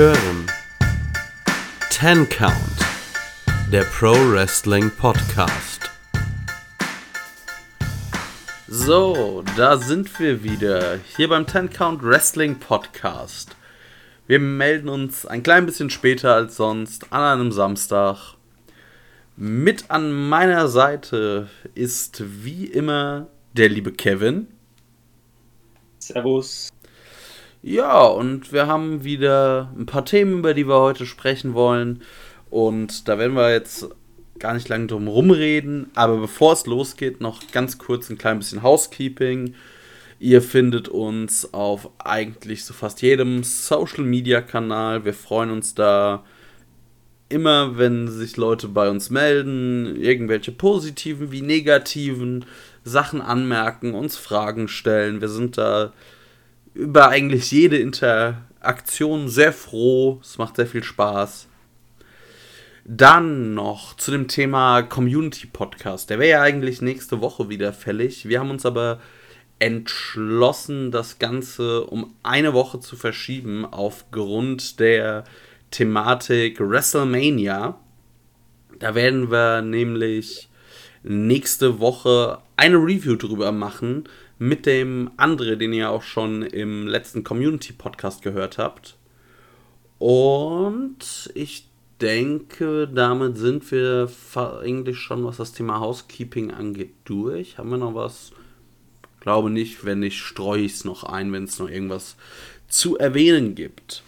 hören Ten Count, der Pro Wrestling Podcast. So, da sind wir wieder, hier beim Ten Count Wrestling Podcast. Wir melden uns ein klein bisschen später als sonst an einem Samstag. Mit an meiner Seite ist wie immer der liebe Kevin. Servus. Ja, und wir haben wieder ein paar Themen, über die wir heute sprechen wollen. Und da werden wir jetzt gar nicht lange drum rumreden. Aber bevor es losgeht, noch ganz kurz ein klein bisschen Housekeeping. Ihr findet uns auf eigentlich so fast jedem Social Media Kanal. Wir freuen uns da immer, wenn sich Leute bei uns melden, irgendwelche positiven wie negativen Sachen anmerken, uns Fragen stellen. Wir sind da über eigentlich jede Interaktion sehr froh. Es macht sehr viel Spaß. Dann noch zu dem Thema Community Podcast. Der wäre ja eigentlich nächste Woche wieder fällig. Wir haben uns aber entschlossen, das Ganze um eine Woche zu verschieben aufgrund der Thematik WrestleMania. Da werden wir nämlich nächste Woche eine Review drüber machen mit dem André, den ihr auch schon im letzten Community Podcast gehört habt. Und ich denke, damit sind wir eigentlich schon, was das Thema Housekeeping angeht, durch. Haben wir noch was? Glaube nicht, wenn nicht, streue ich es noch ein, wenn es noch irgendwas zu erwähnen gibt.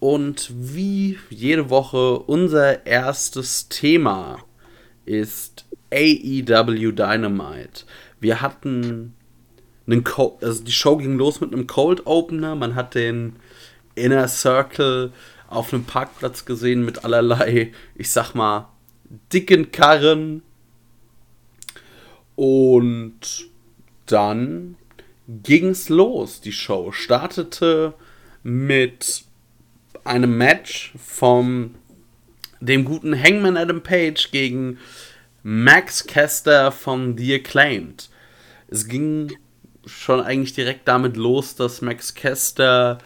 Und wie jede Woche unser erstes Thema ist AEW Dynamite. Wir hatten einen Co also die Show ging los mit einem Cold Opener. Man hat den Inner Circle auf einem Parkplatz gesehen mit allerlei, ich sag mal, dicken Karren. Und dann ging's los. Die Show startete mit einem Match vom dem guten Hangman Adam Page gegen Max Kester von The Acclaimed. Es ging schon eigentlich direkt damit los, dass Max Kester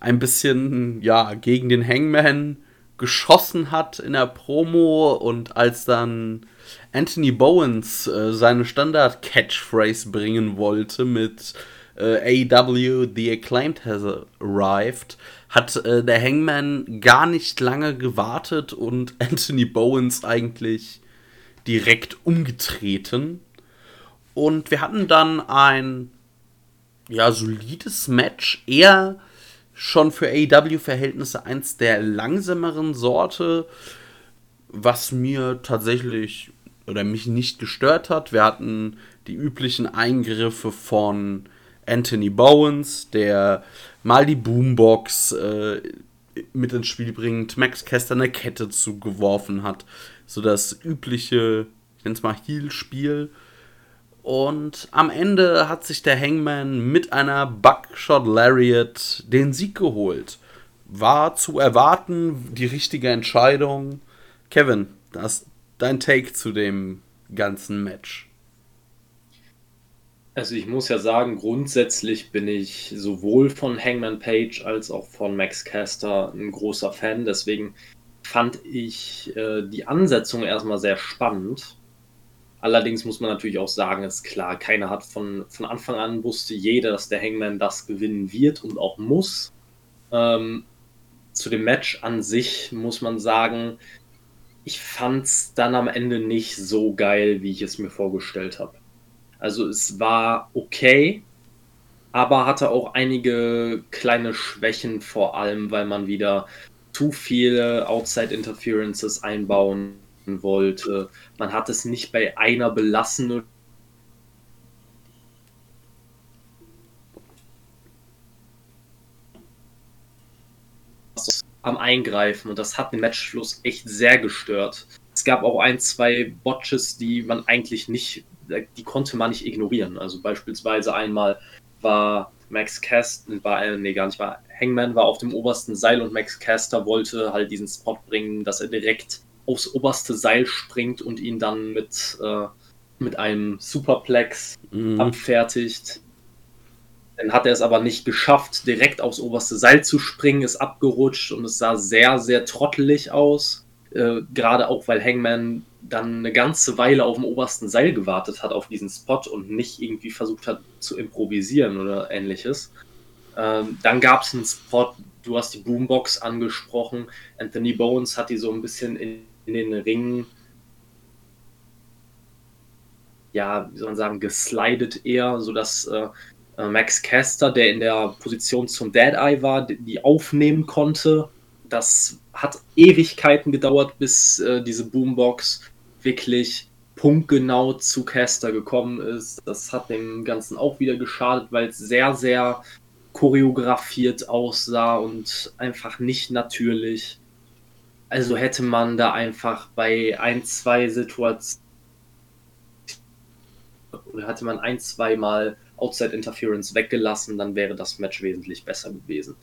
ein bisschen ja gegen den Hangman geschossen hat in der Promo und als dann Anthony Bowens äh, seine Standard Catchphrase bringen wollte mit äh, AW The Acclaimed has arrived, hat äh, der Hangman gar nicht lange gewartet und Anthony Bowens eigentlich direkt umgetreten. Und wir hatten dann ein ja, solides Match, eher schon für AEW-Verhältnisse eins der langsameren Sorte, was mir tatsächlich oder mich nicht gestört hat. Wir hatten die üblichen Eingriffe von Anthony Bowens, der mal die Boombox äh, mit ins Spiel bringt, Max Kester eine Kette zugeworfen hat. So das übliche, ich nenne es mal Heal-Spiel. Und am Ende hat sich der Hangman mit einer Buckshot Lariat den Sieg geholt. War zu erwarten, die richtige Entscheidung. Kevin, das dein Take zu dem ganzen Match. Also ich muss ja sagen, grundsätzlich bin ich sowohl von Hangman Page als auch von Max Caster ein großer Fan. Deswegen fand ich äh, die Ansetzung erstmal sehr spannend. Allerdings muss man natürlich auch sagen, ist klar, keiner hat von, von Anfang an wusste jeder, dass der Hangman das gewinnen wird und auch muss. Ähm, zu dem Match an sich muss man sagen, ich fand es dann am Ende nicht so geil, wie ich es mir vorgestellt habe. Also es war okay, aber hatte auch einige kleine Schwächen, vor allem weil man wieder zu viele Outside Interferences einbauen wollte. Man hat es nicht bei einer belassen am Eingreifen und das hat den Matchfluss echt sehr gestört. Es gab auch ein, zwei Botches, die man eigentlich nicht die konnte man nicht ignorieren. Also beispielsweise einmal war Max Caster, war, äh, nee, gar nicht, war Hangman war auf dem obersten Seil und Max Caster wollte halt diesen Spot bringen, dass er direkt aufs oberste Seil springt und ihn dann mit, äh, mit einem Superplex mhm. abfertigt. Dann hat er es aber nicht geschafft, direkt aufs oberste Seil zu springen, ist abgerutscht und es sah sehr, sehr trottelig aus. Äh, Gerade auch, weil Hangman dann eine ganze Weile auf dem obersten Seil gewartet hat auf diesen Spot und nicht irgendwie versucht hat zu improvisieren oder ähnliches. Ähm, dann gab es einen Spot, du hast die Boombox angesprochen. Anthony Bones hat die so ein bisschen in, in den Ring, ja, wie soll man sagen, geslidet eher, sodass äh, äh, Max Caster, der in der Position zum Dead Eye war, die aufnehmen konnte. Das hat Ewigkeiten gedauert, bis äh, diese Boombox wirklich punktgenau zu Caster gekommen ist. Das hat dem Ganzen auch wieder geschadet, weil es sehr, sehr choreografiert aussah und einfach nicht natürlich. Also hätte man da einfach bei ein, zwei Situationen oder hatte man ein, zwei Mal Outside Interference weggelassen, dann wäre das Match wesentlich besser gewesen.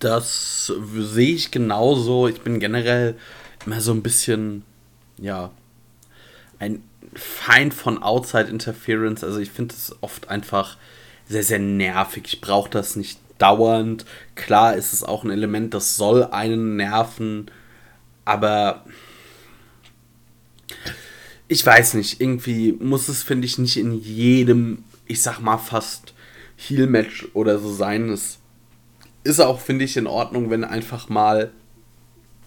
Das sehe ich genauso. Ich bin generell immer so ein bisschen, ja, ein Feind von Outside Interference. Also ich finde es oft einfach sehr, sehr nervig. Ich brauche das nicht dauernd. Klar ist es auch ein Element, das soll einen nerven, aber ich weiß nicht, irgendwie muss es, finde ich, nicht in jedem, ich sag mal, fast Heal-Match oder so sein. Es ist auch, finde ich, in Ordnung, wenn einfach mal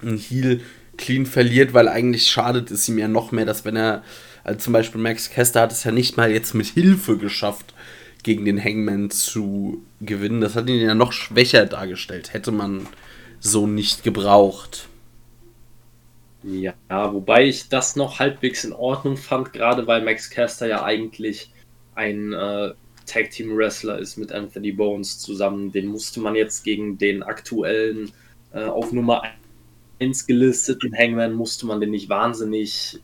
ein Heal clean verliert, weil eigentlich schadet es ihm ja noch mehr, dass wenn er, also zum Beispiel Max Kester hat es ja nicht mal jetzt mit Hilfe geschafft, gegen den Hangman zu gewinnen. Das hat ihn ja noch schwächer dargestellt. Hätte man so nicht gebraucht. Ja, wobei ich das noch halbwegs in Ordnung fand, gerade weil Max Caster ja eigentlich ein äh, Tag Team Wrestler ist mit Anthony Bones zusammen. Den musste man jetzt gegen den aktuellen äh, auf Nummer 1 gelisteten Hangman musste man den nicht wahnsinnig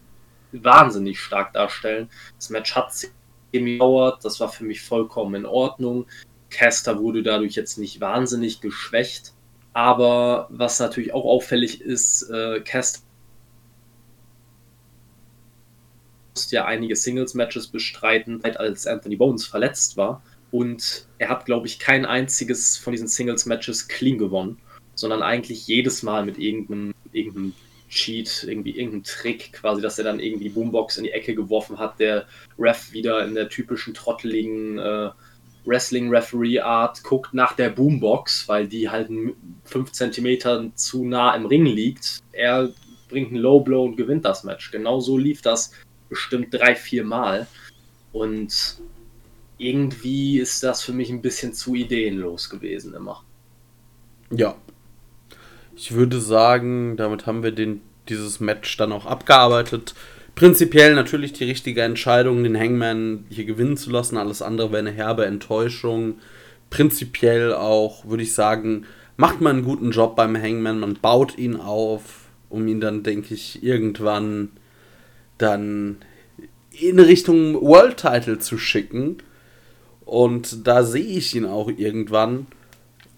wahnsinnig stark darstellen. Das Match hat sich gedauert, das war für mich vollkommen in Ordnung. Caster wurde dadurch jetzt nicht wahnsinnig geschwächt, aber was natürlich auch auffällig ist, äh, Caster musste ja einige Singles-Matches bestreiten, als Anthony Bones verletzt war. Und er hat, glaube ich, kein einziges von diesen Singles-Matches clean gewonnen, sondern eigentlich jedes Mal mit irgendeinem, irgendeinem Cheat, irgendwie irgendeinem Trick, quasi, dass er dann irgendwie Boombox in die Ecke geworfen hat, der Ref wieder in der typischen trotteligen äh, Wrestling-Referee-Art guckt nach der Boombox, weil die halt 5 cm zu nah im Ring liegt. Er bringt einen Low Blow und gewinnt das Match. Genau so lief das bestimmt drei, vier Mal. Und irgendwie ist das für mich ein bisschen zu ideenlos gewesen immer. Ja. Ich würde sagen, damit haben wir den, dieses Match dann auch abgearbeitet. Prinzipiell natürlich die richtige Entscheidung, den Hangman hier gewinnen zu lassen. Alles andere wäre eine herbe Enttäuschung. Prinzipiell auch, würde ich sagen, macht man einen guten Job beim Hangman. Man baut ihn auf, um ihn dann, denke ich, irgendwann dann in Richtung World Title zu schicken. Und da sehe ich ihn auch irgendwann.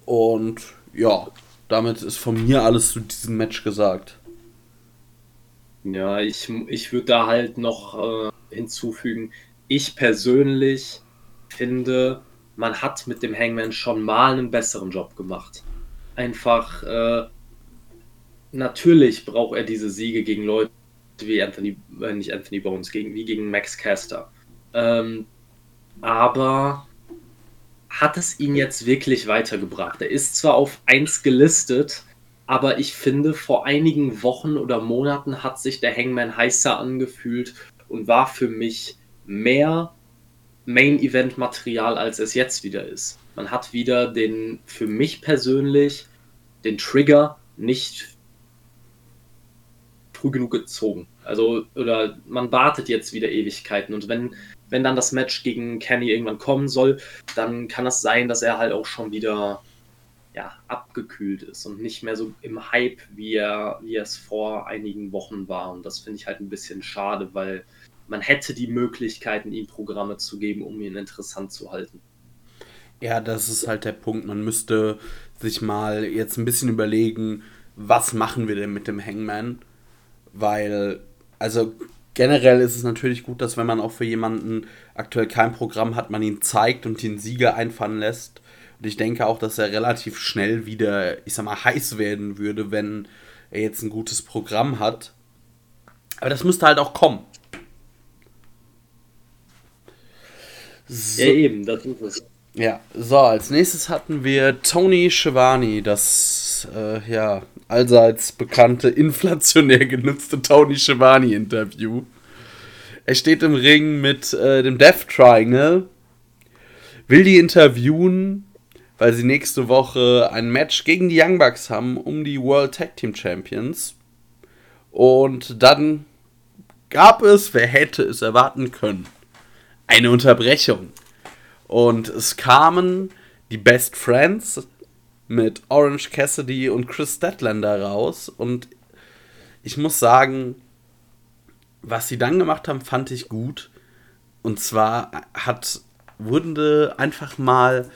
Und ja, damit ist von mir alles zu diesem Match gesagt. Ja, ich, ich würde da halt noch äh, hinzufügen, ich persönlich finde, man hat mit dem Hangman schon mal einen besseren Job gemacht. Einfach, äh, natürlich braucht er diese Siege gegen Leute wie Anthony, äh, nicht Anthony Bones, gegen, wie gegen Max Caster. Ähm, aber hat es ihn jetzt wirklich weitergebracht? Er ist zwar auf 1 gelistet, aber ich finde, vor einigen Wochen oder Monaten hat sich der Hangman heißer angefühlt und war für mich mehr Main-Event-Material, als es jetzt wieder ist. Man hat wieder den, für mich persönlich, den Trigger nicht früh genug gezogen. Also, oder man wartet jetzt wieder Ewigkeiten. Und wenn, wenn dann das Match gegen Kenny irgendwann kommen soll, dann kann es sein, dass er halt auch schon wieder ja, abgekühlt ist und nicht mehr so im Hype, wie er, wie es vor einigen Wochen war. Und das finde ich halt ein bisschen schade, weil man hätte die Möglichkeiten, ihm Programme zu geben, um ihn interessant zu halten. Ja, das ist halt der Punkt. Man müsste sich mal jetzt ein bisschen überlegen, was machen wir denn mit dem Hangman? Weil, also generell ist es natürlich gut, dass wenn man auch für jemanden aktuell kein Programm hat, man ihn zeigt und den Sieger einfahren lässt. Und ich denke auch, dass er relativ schnell wieder, ich sag mal, heiß werden würde, wenn er jetzt ein gutes Programm hat. Aber das müsste halt auch kommen. So. Ja, eben, das ist es. Ja, so, als nächstes hatten wir Tony Schiavone, das äh, ja allseits bekannte, inflationär genutzte Tony Schiavone-Interview. Er steht im Ring mit äh, dem Death Triangle, will die interviewen, weil sie nächste Woche ein Match gegen die Young Bucks haben um die World Tag Team Champions. Und dann gab es, wer hätte es erwarten können, eine Unterbrechung. Und es kamen die Best Friends mit Orange Cassidy und Chris Statlander raus. Und ich muss sagen, was sie dann gemacht haben, fand ich gut. Und zwar hat, wurde einfach mal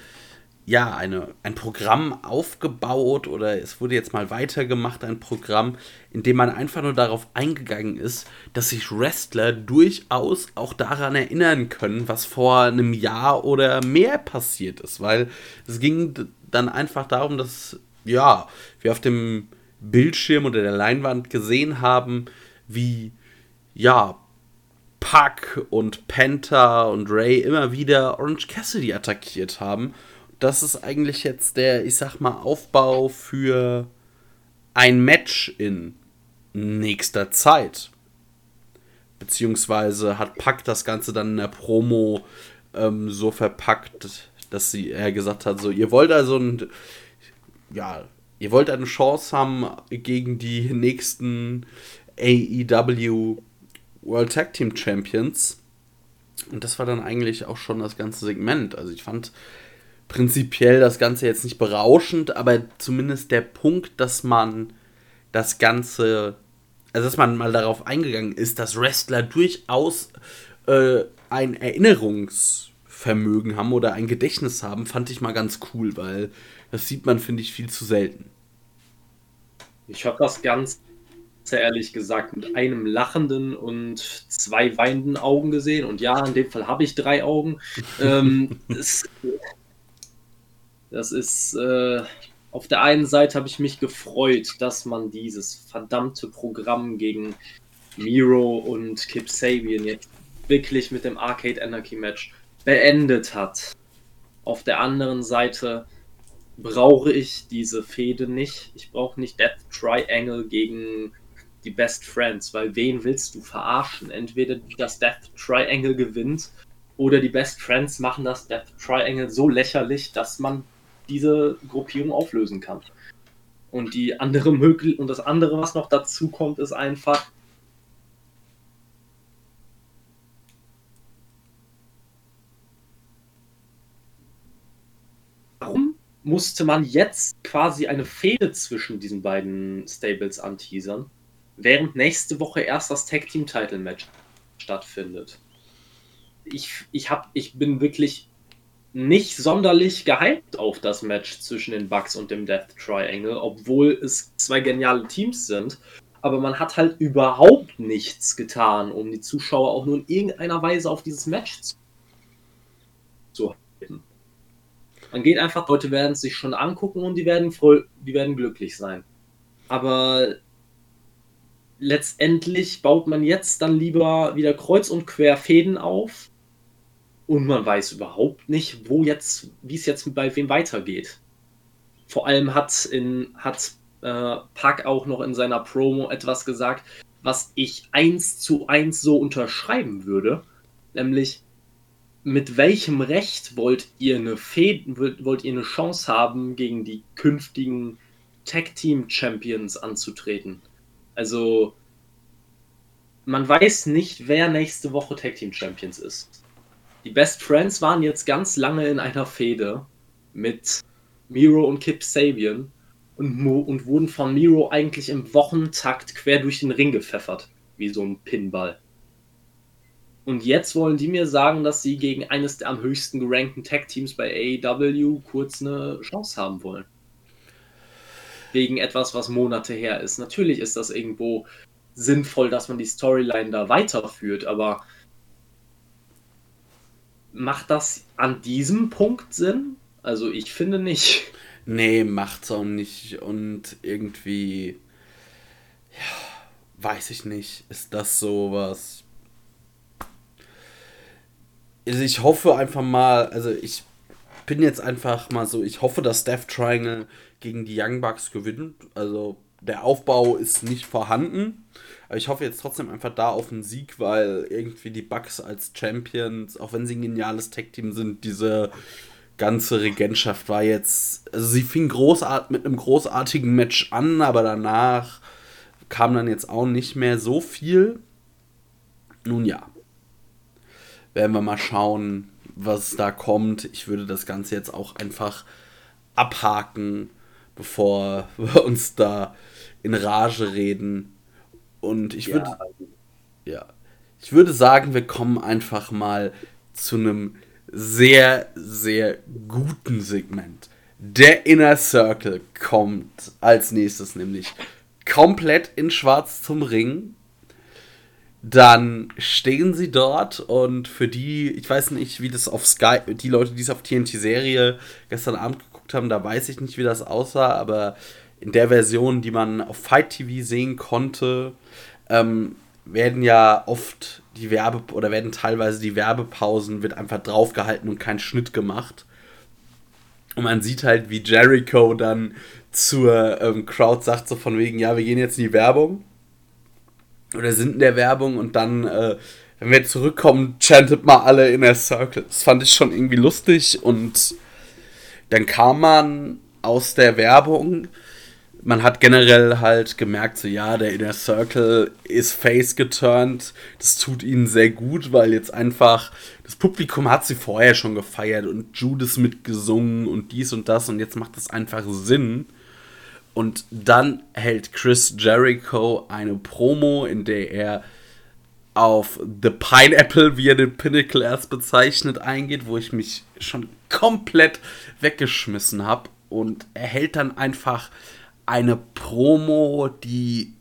ja, eine, ein Programm aufgebaut oder es wurde jetzt mal weitergemacht, ein Programm, in dem man einfach nur darauf eingegangen ist, dass sich Wrestler durchaus auch daran erinnern können, was vor einem Jahr oder mehr passiert ist, weil es ging dann einfach darum, dass, ja, wir auf dem Bildschirm oder der Leinwand gesehen haben, wie, ja, Puck und Penta und Ray immer wieder Orange Cassidy attackiert haben das ist eigentlich jetzt der, ich sag mal, Aufbau für ein Match in nächster Zeit. Beziehungsweise hat Pack das Ganze dann in der Promo ähm, so verpackt, dass sie er gesagt hat, so, ihr wollt also ein, ja, ihr wollt eine Chance haben gegen die nächsten AEW World Tag Team Champions. Und das war dann eigentlich auch schon das ganze Segment. Also ich fand, prinzipiell das Ganze jetzt nicht berauschend, aber zumindest der Punkt, dass man das Ganze, also dass man mal darauf eingegangen ist, dass Wrestler durchaus äh, ein Erinnerungsvermögen haben oder ein Gedächtnis haben, fand ich mal ganz cool, weil das sieht man, finde ich, viel zu selten. Ich habe das ganz sehr ehrlich gesagt mit einem lachenden und zwei weinenden Augen gesehen. Und ja, in dem Fall habe ich drei Augen. ähm, es, das ist, äh, auf der einen Seite habe ich mich gefreut, dass man dieses verdammte Programm gegen Miro und Kip Sabian jetzt wirklich mit dem Arcade Anarchy Match beendet hat. Auf der anderen Seite brauche ich diese Fehde nicht. Ich brauche nicht Death Triangle gegen die Best Friends, weil wen willst du verarschen? Entweder das Death Triangle gewinnt oder die Best Friends machen das Death Triangle so lächerlich, dass man diese Gruppierung auflösen kann. Und die andere möglich und das andere, was noch dazu kommt, ist einfach, warum musste man jetzt quasi eine Fehde zwischen diesen beiden Stables anteasern, während nächste Woche erst das Tag Team Title Match stattfindet? Ich, ich, hab, ich bin wirklich nicht sonderlich gehypt auf das Match zwischen den Bucks und dem Death Triangle, obwohl es zwei geniale Teams sind. Aber man hat halt überhaupt nichts getan, um die Zuschauer auch nur in irgendeiner Weise auf dieses Match zu halten. Man geht einfach, Leute werden es sich schon angucken und die werden, voll, die werden glücklich sein. Aber letztendlich baut man jetzt dann lieber wieder kreuz und quer Fäden auf und man weiß überhaupt nicht, wo jetzt, wie es jetzt bei wem weitergeht. Vor allem hat in hat äh, Pack auch noch in seiner Promo etwas gesagt, was ich eins zu eins so unterschreiben würde, nämlich mit welchem Recht wollt ihr eine Fäden, wollt ihr eine Chance haben, gegen die künftigen Tag Team Champions anzutreten? Also man weiß nicht, wer nächste Woche Tag Team Champions ist. Die Best Friends waren jetzt ganz lange in einer Fehde mit Miro und Kip Sabian und, und wurden von Miro eigentlich im Wochentakt quer durch den Ring gepfeffert, wie so ein Pinball. Und jetzt wollen die mir sagen, dass sie gegen eines der am höchsten gerankten Tag-Teams bei AEW kurz eine Chance haben wollen. Wegen etwas, was Monate her ist. Natürlich ist das irgendwo sinnvoll, dass man die Storyline da weiterführt, aber macht das an diesem Punkt Sinn? Also ich finde nicht. Nee, macht's auch nicht. Und irgendwie, ja, weiß ich nicht, ist das sowas. Also ich hoffe einfach mal, also ich bin jetzt einfach mal so, ich hoffe, dass Death Triangle gegen die Young Bucks gewinnt. Also der Aufbau ist nicht vorhanden. Aber ich hoffe jetzt trotzdem einfach da auf einen Sieg, weil irgendwie die Bucks als Champions, auch wenn sie ein geniales Tech-Team sind, diese ganze Regentschaft war jetzt. Also sie fing großart mit einem großartigen Match an, aber danach kam dann jetzt auch nicht mehr so viel. Nun ja. Werden wir mal schauen, was da kommt. Ich würde das Ganze jetzt auch einfach abhaken, bevor wir uns da in Rage reden. Und ich würde. Ja. ja. Ich würde sagen, wir kommen einfach mal zu einem sehr, sehr guten Segment. Der Inner Circle kommt als nächstes, nämlich komplett in Schwarz zum Ring. Dann stehen sie dort und für die, ich weiß nicht, wie das auf Sky, die Leute, die es auf TNT-Serie gestern Abend geguckt haben, da weiß ich nicht, wie das aussah, aber in der Version, die man auf Fight TV sehen konnte, ähm, werden ja oft die Werbe oder werden teilweise die Werbepausen wird einfach draufgehalten und kein Schnitt gemacht. Und man sieht halt, wie Jericho dann zur ähm, Crowd sagt, so von wegen, ja, wir gehen jetzt in die Werbung. Oder sind in der Werbung und dann, äh, wenn wir zurückkommen, chantet mal alle in der Circle. Das fand ich schon irgendwie lustig und dann kam man aus der Werbung man hat generell halt gemerkt, so ja, der Inner Circle ist face geturnt. Das tut ihnen sehr gut, weil jetzt einfach das Publikum hat sie vorher schon gefeiert und Judas mitgesungen und dies und das und jetzt macht das einfach Sinn. Und dann hält Chris Jericho eine Promo, in der er auf The Pineapple, wie er den Pinnacle erst bezeichnet, eingeht, wo ich mich schon komplett weggeschmissen habe. Und er hält dann einfach eine Promo, die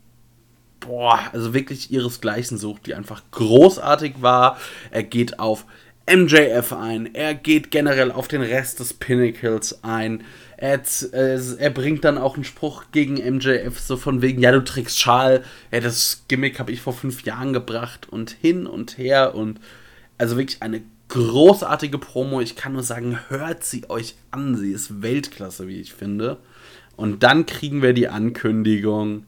boah, also wirklich ihresgleichen sucht, die einfach großartig war. Er geht auf MJF ein, er geht generell auf den Rest des Pinnacles ein. Er, äh, er bringt dann auch einen Spruch gegen MJF, so von wegen, ja, du trägst Schal. Ja, das Gimmick habe ich vor fünf Jahren gebracht und hin und her und also wirklich eine großartige Promo. Ich kann nur sagen, hört sie euch an. Sie ist Weltklasse, wie ich finde. Und dann kriegen wir die Ankündigung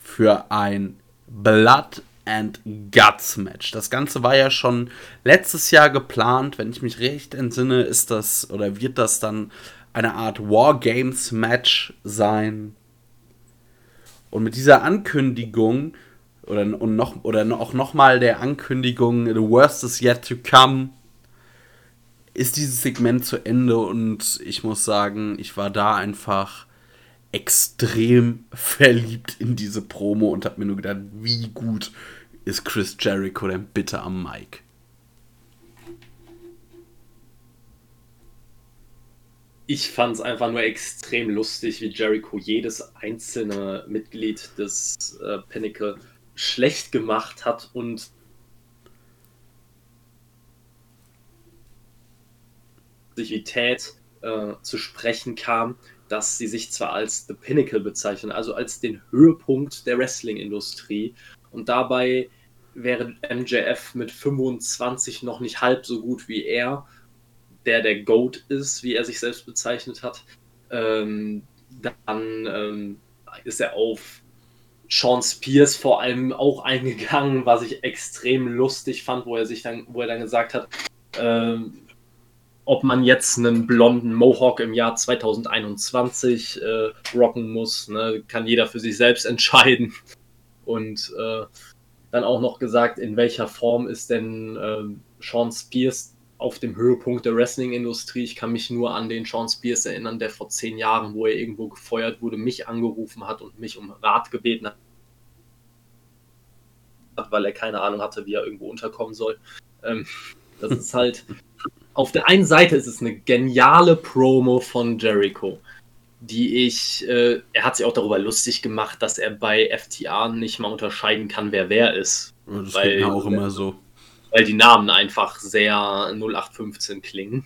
für ein Blood and Guts Match. Das Ganze war ja schon letztes Jahr geplant. Wenn ich mich recht entsinne, ist das oder wird das dann eine Art War Games Match sein. Und mit dieser Ankündigung oder, und noch, oder auch nochmal der Ankündigung, The Worst is yet to come, ist dieses Segment zu Ende und ich muss sagen, ich war da einfach extrem verliebt in diese Promo und habe mir nur gedacht, wie gut ist Chris Jericho denn bitte am Mic? Ich fand es einfach nur extrem lustig, wie Jericho jedes einzelne Mitglied des äh, Pinnacle schlecht gemacht hat und Exklusivität äh, zu sprechen kam, dass sie sich zwar als The Pinnacle bezeichnen, also als den Höhepunkt der Wrestling-Industrie. Und dabei wäre MJF mit 25 noch nicht halb so gut wie er, der der GOAT ist, wie er sich selbst bezeichnet hat. Ähm, dann ähm, ist er auf Sean Spears vor allem auch eingegangen, was ich extrem lustig fand, wo er sich dann, wo er dann gesagt hat, ähm, ob man jetzt einen blonden Mohawk im Jahr 2021 äh, rocken muss, ne, kann jeder für sich selbst entscheiden. Und äh, dann auch noch gesagt, in welcher Form ist denn äh, Sean Spears auf dem Höhepunkt der Wrestling-Industrie. Ich kann mich nur an den Sean Spears erinnern, der vor zehn Jahren, wo er irgendwo gefeuert wurde, mich angerufen hat und mich um Rat gebeten hat, weil er keine Ahnung hatte, wie er irgendwo unterkommen soll. Ähm, das ist halt auf der einen Seite ist es eine geniale Promo von Jericho. die ich, äh, er hat sich auch darüber lustig gemacht, dass er bei FTA nicht mal unterscheiden kann, wer wer ist. Das weil, geht mir auch immer so. Weil die Namen einfach sehr 0815 klingen.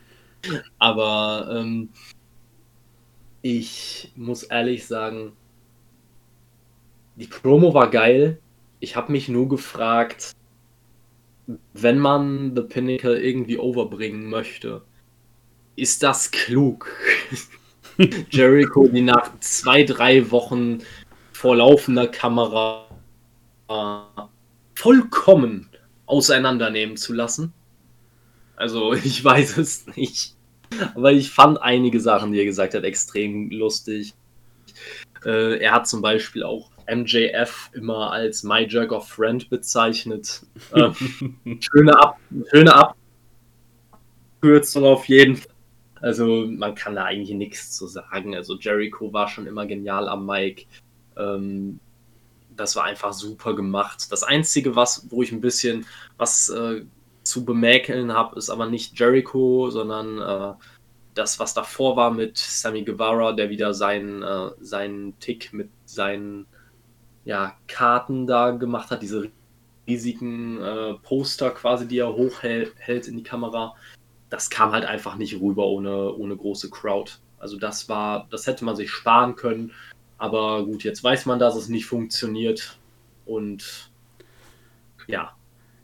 Aber ähm, ich muss ehrlich sagen, die Promo war geil. Ich habe mich nur gefragt, wenn man The Pinnacle irgendwie overbringen möchte, ist das klug? Jericho, die nach zwei, drei Wochen vor laufender Kamera äh, vollkommen auseinandernehmen zu lassen. Also ich weiß es nicht. Aber ich fand einige Sachen, die er gesagt hat, extrem lustig. Äh, er hat zum Beispiel auch MJF immer als My Jerk of Friend bezeichnet. Äh, schöne, Ab schöne Abkürzung auf jeden Fall. Also man kann da eigentlich nichts zu sagen. Also Jericho war schon immer genial am Mic. Ähm, das war einfach super gemacht. Das Einzige, was, wo ich ein bisschen was äh, zu bemäkeln habe, ist aber nicht Jericho, sondern äh, das, was davor war mit Sammy Guevara, der wieder seinen, äh, seinen Tick mit seinen ja, Karten da gemacht hat, diese riesigen äh, Poster quasi, die er hochhält in die Kamera das kam halt einfach nicht rüber ohne, ohne große Crowd. Also das war, das hätte man sich sparen können. Aber gut, jetzt weiß man, dass es nicht funktioniert. Und ja.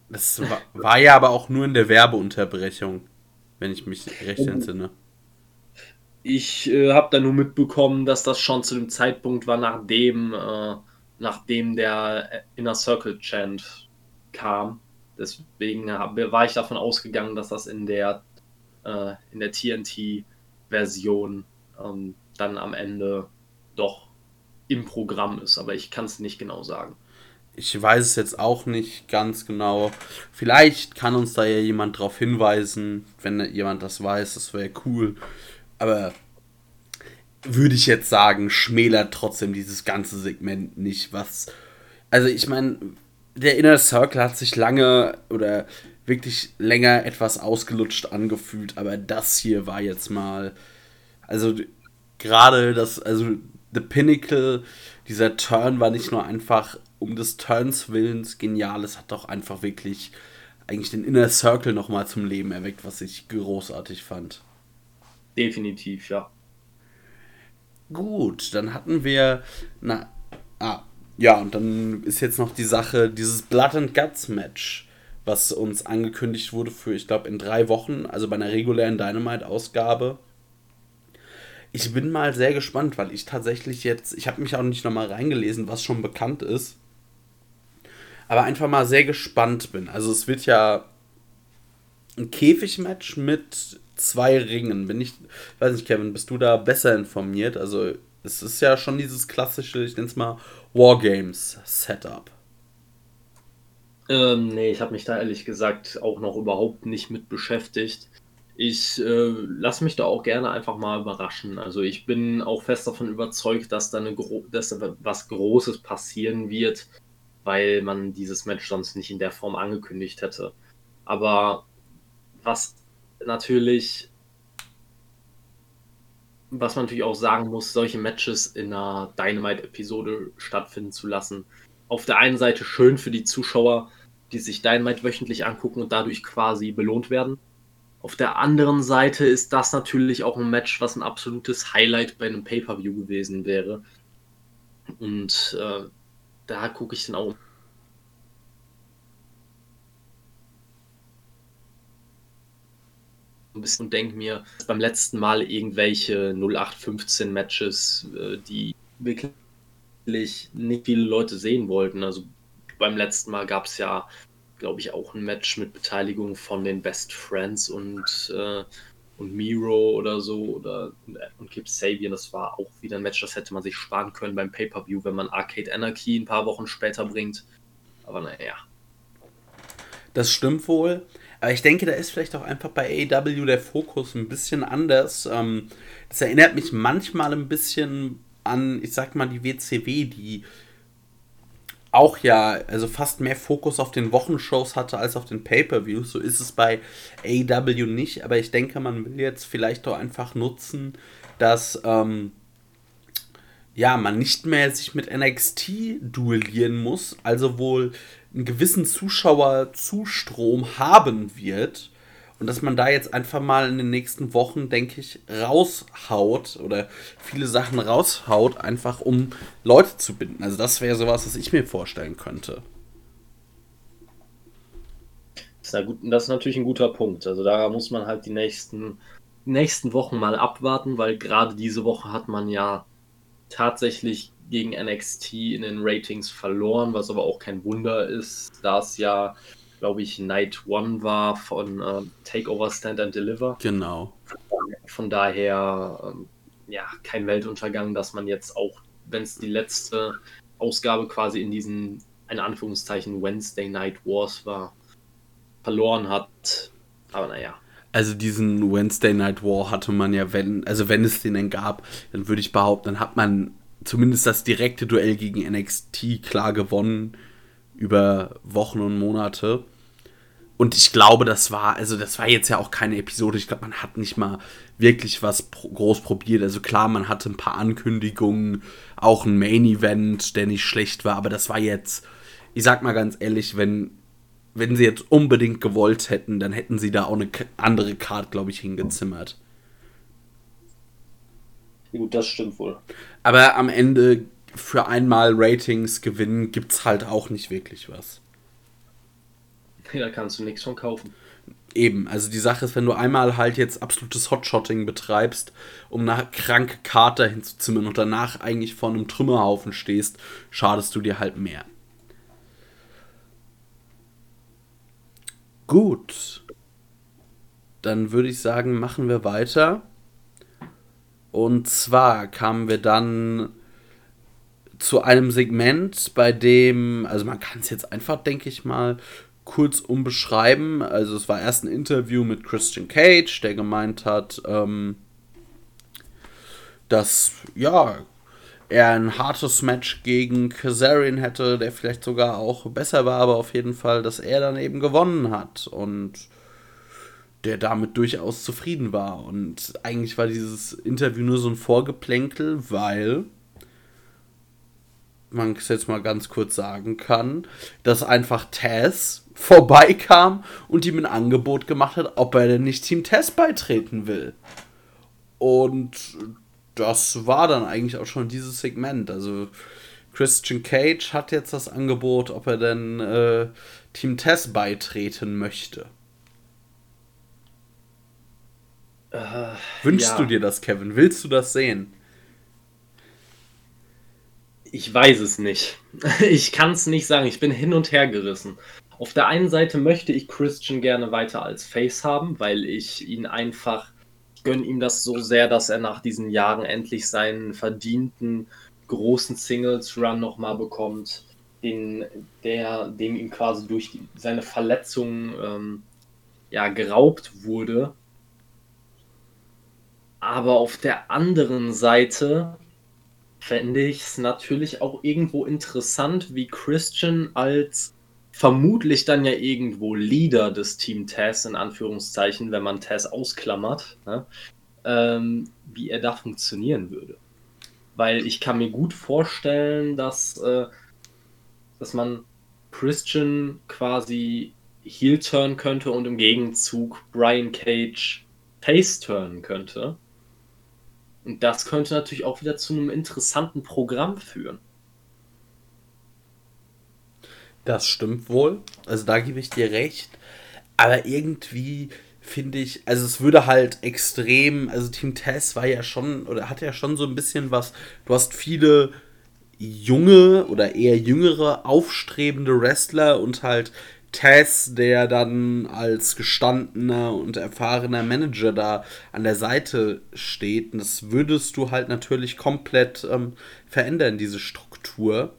Das war, war ja aber auch nur in der Werbeunterbrechung, wenn ich mich recht entsinne. Ich äh, habe da nur mitbekommen, dass das schon zu dem Zeitpunkt war, nachdem, äh, nachdem der Inner Circle Chant kam. Deswegen war ich davon ausgegangen, dass das in der äh, der TNT-Version ähm, dann am Ende doch im Programm ist. Aber ich kann es nicht genau sagen. Ich weiß es jetzt auch nicht ganz genau. Vielleicht kann uns da ja jemand drauf hinweisen, wenn jemand das weiß, das wäre cool. Aber würde ich jetzt sagen, schmälert trotzdem dieses ganze Segment nicht, was. Also ich meine, der Inner Circle hat sich lange oder wirklich länger etwas ausgelutscht angefühlt, aber das hier war jetzt mal, also gerade das, also The Pinnacle, dieser Turn war nicht nur einfach um des Turns willens genial, es hat doch einfach wirklich eigentlich den Inner Circle nochmal zum Leben erweckt, was ich großartig fand. Definitiv, ja. Gut, dann hatten wir, na, ah, ja, und dann ist jetzt noch die Sache, dieses Blood and Guts Match was uns angekündigt wurde für, ich glaube, in drei Wochen, also bei einer regulären Dynamite-Ausgabe. Ich bin mal sehr gespannt, weil ich tatsächlich jetzt, ich habe mich auch nicht nochmal reingelesen, was schon bekannt ist, aber einfach mal sehr gespannt bin. Also es wird ja ein Käfigmatch mit zwei Ringen. Bin ich, weiß nicht, Kevin, bist du da besser informiert? Also es ist ja schon dieses klassische, ich nenne es mal Wargames Setup. Ähm, nee, ich habe mich da ehrlich gesagt auch noch überhaupt nicht mit beschäftigt. Ich äh, lasse mich da auch gerne einfach mal überraschen. Also ich bin auch fest davon überzeugt, dass da, eine Gro dass da was Großes passieren wird, weil man dieses Match sonst nicht in der Form angekündigt hätte. Aber was natürlich, was man natürlich auch sagen muss, solche Matches in einer Dynamite-Episode stattfinden zu lassen. Auf der einen Seite schön für die Zuschauer, die sich Dynamite wöchentlich angucken und dadurch quasi belohnt werden. Auf der anderen Seite ist das natürlich auch ein Match, was ein absolutes Highlight bei einem Pay-Per-View gewesen wäre. Und äh, da gucke ich dann auch ein bisschen und denke mir, beim letzten Mal irgendwelche 0815 Matches, äh, die wirklich nicht viele Leute sehen wollten. Also beim letzten Mal gab es ja, glaube ich, auch ein Match mit Beteiligung von den Best Friends und, äh, und Miro oder so oder und Kip Sabian. Das war auch wieder ein Match, das hätte man sich sparen können beim Pay-Per-View, wenn man Arcade Anarchy ein paar Wochen später bringt. Aber naja. Das stimmt wohl. Aber ich denke, da ist vielleicht auch einfach bei AEW der Fokus ein bisschen anders. Ähm, das erinnert mich manchmal ein bisschen an, ich sag mal, die WCW, die auch ja, also fast mehr Fokus auf den Wochenshows hatte als auf den Pay-Per-Views. So ist es bei AEW nicht, aber ich denke, man will jetzt vielleicht auch einfach nutzen, dass ähm, ja, man nicht mehr sich mit NXT duellieren muss, also wohl einen gewissen Zuschauerzustrom haben wird. Und dass man da jetzt einfach mal in den nächsten Wochen, denke ich, raushaut oder viele Sachen raushaut, einfach um Leute zu binden. Also das wäre sowas, was ich mir vorstellen könnte. Das ist, natürlich ein guter Punkt. Also da muss man halt die nächsten, nächsten Wochen mal abwarten, weil gerade diese Woche hat man ja tatsächlich gegen NXT in den Ratings verloren, was aber auch kein Wunder ist, da es ja, glaube ich, Night One war von äh, Takeover Stand and Deliver. Genau. Von daher, ähm, ja, kein Weltuntergang, dass man jetzt auch, wenn es die letzte Ausgabe quasi in diesen, in Anführungszeichen, Wednesday Night Wars war, verloren hat. Aber naja. Also diesen Wednesday Night War hatte man ja, wenn, also wenn es den denn gab, dann würde ich behaupten, dann hat man zumindest das direkte Duell gegen NXT klar gewonnen über Wochen und Monate. Und ich glaube, das war, also das war jetzt ja auch keine Episode. Ich glaube, man hat nicht mal wirklich was groß probiert. Also klar, man hatte ein paar Ankündigungen, auch ein Main Event, der nicht schlecht war, aber das war jetzt, ich sag mal ganz ehrlich, wenn wenn sie jetzt unbedingt gewollt hätten, dann hätten sie da auch eine andere Card, glaube ich, hingezimmert. Gut, das stimmt wohl. Aber am Ende für einmal Ratings gewinnen gibt es halt auch nicht wirklich was. da kannst du nichts von kaufen. Eben, also die Sache ist, wenn du einmal halt jetzt absolutes Hotshotting betreibst, um eine kranke Karte hinzuzimmern und danach eigentlich vor einem Trümmerhaufen stehst, schadest du dir halt mehr. Gut. Dann würde ich sagen, machen wir weiter. Und zwar kamen wir dann zu einem Segment, bei dem, also man kann es jetzt einfach, denke ich mal, kurz umbeschreiben. Also es war erst ein Interview mit Christian Cage, der gemeint hat, ähm, dass ja er ein hartes Match gegen Kazarian hätte, der vielleicht sogar auch besser war, aber auf jeden Fall, dass er dann eben gewonnen hat und der damit durchaus zufrieden war. Und eigentlich war dieses Interview nur so ein Vorgeplänkel, weil man es jetzt mal ganz kurz sagen kann, dass einfach Taz vorbeikam und ihm ein Angebot gemacht hat, ob er denn nicht Team Taz beitreten will. Und das war dann eigentlich auch schon dieses Segment. Also Christian Cage hat jetzt das Angebot, ob er denn äh, Team Tess beitreten möchte. Äh, Wünschst ja. du dir das, Kevin? Willst du das sehen? Ich weiß es nicht. Ich kann es nicht sagen. Ich bin hin und her gerissen. Auf der einen Seite möchte ich Christian gerne weiter als Face haben, weil ich ihn einfach gönne ihm das so sehr, dass er nach diesen Jahren endlich seinen verdienten großen Singles-Run nochmal bekommt, den, der, dem ihm quasi durch die, seine Verletzung ähm, ja, geraubt wurde. Aber auf der anderen Seite fände ich es natürlich auch irgendwo interessant, wie Christian als vermutlich dann ja irgendwo Leader des Team Tess, in Anführungszeichen, wenn man Tess ausklammert, ne? ähm, wie er da funktionieren würde. Weil ich kann mir gut vorstellen, dass, äh, dass man Christian quasi Heel turn könnte und im Gegenzug Brian Cage Face turnen könnte. Und das könnte natürlich auch wieder zu einem interessanten Programm führen. Das stimmt wohl. Also da gebe ich dir recht. Aber irgendwie finde ich, also es würde halt extrem, also Team Tess war ja schon, oder hat ja schon so ein bisschen was, du hast viele junge oder eher jüngere, aufstrebende Wrestler und halt Tess, der dann als gestandener und erfahrener Manager da an der Seite steht. Und das würdest du halt natürlich komplett ähm, verändern, diese Struktur.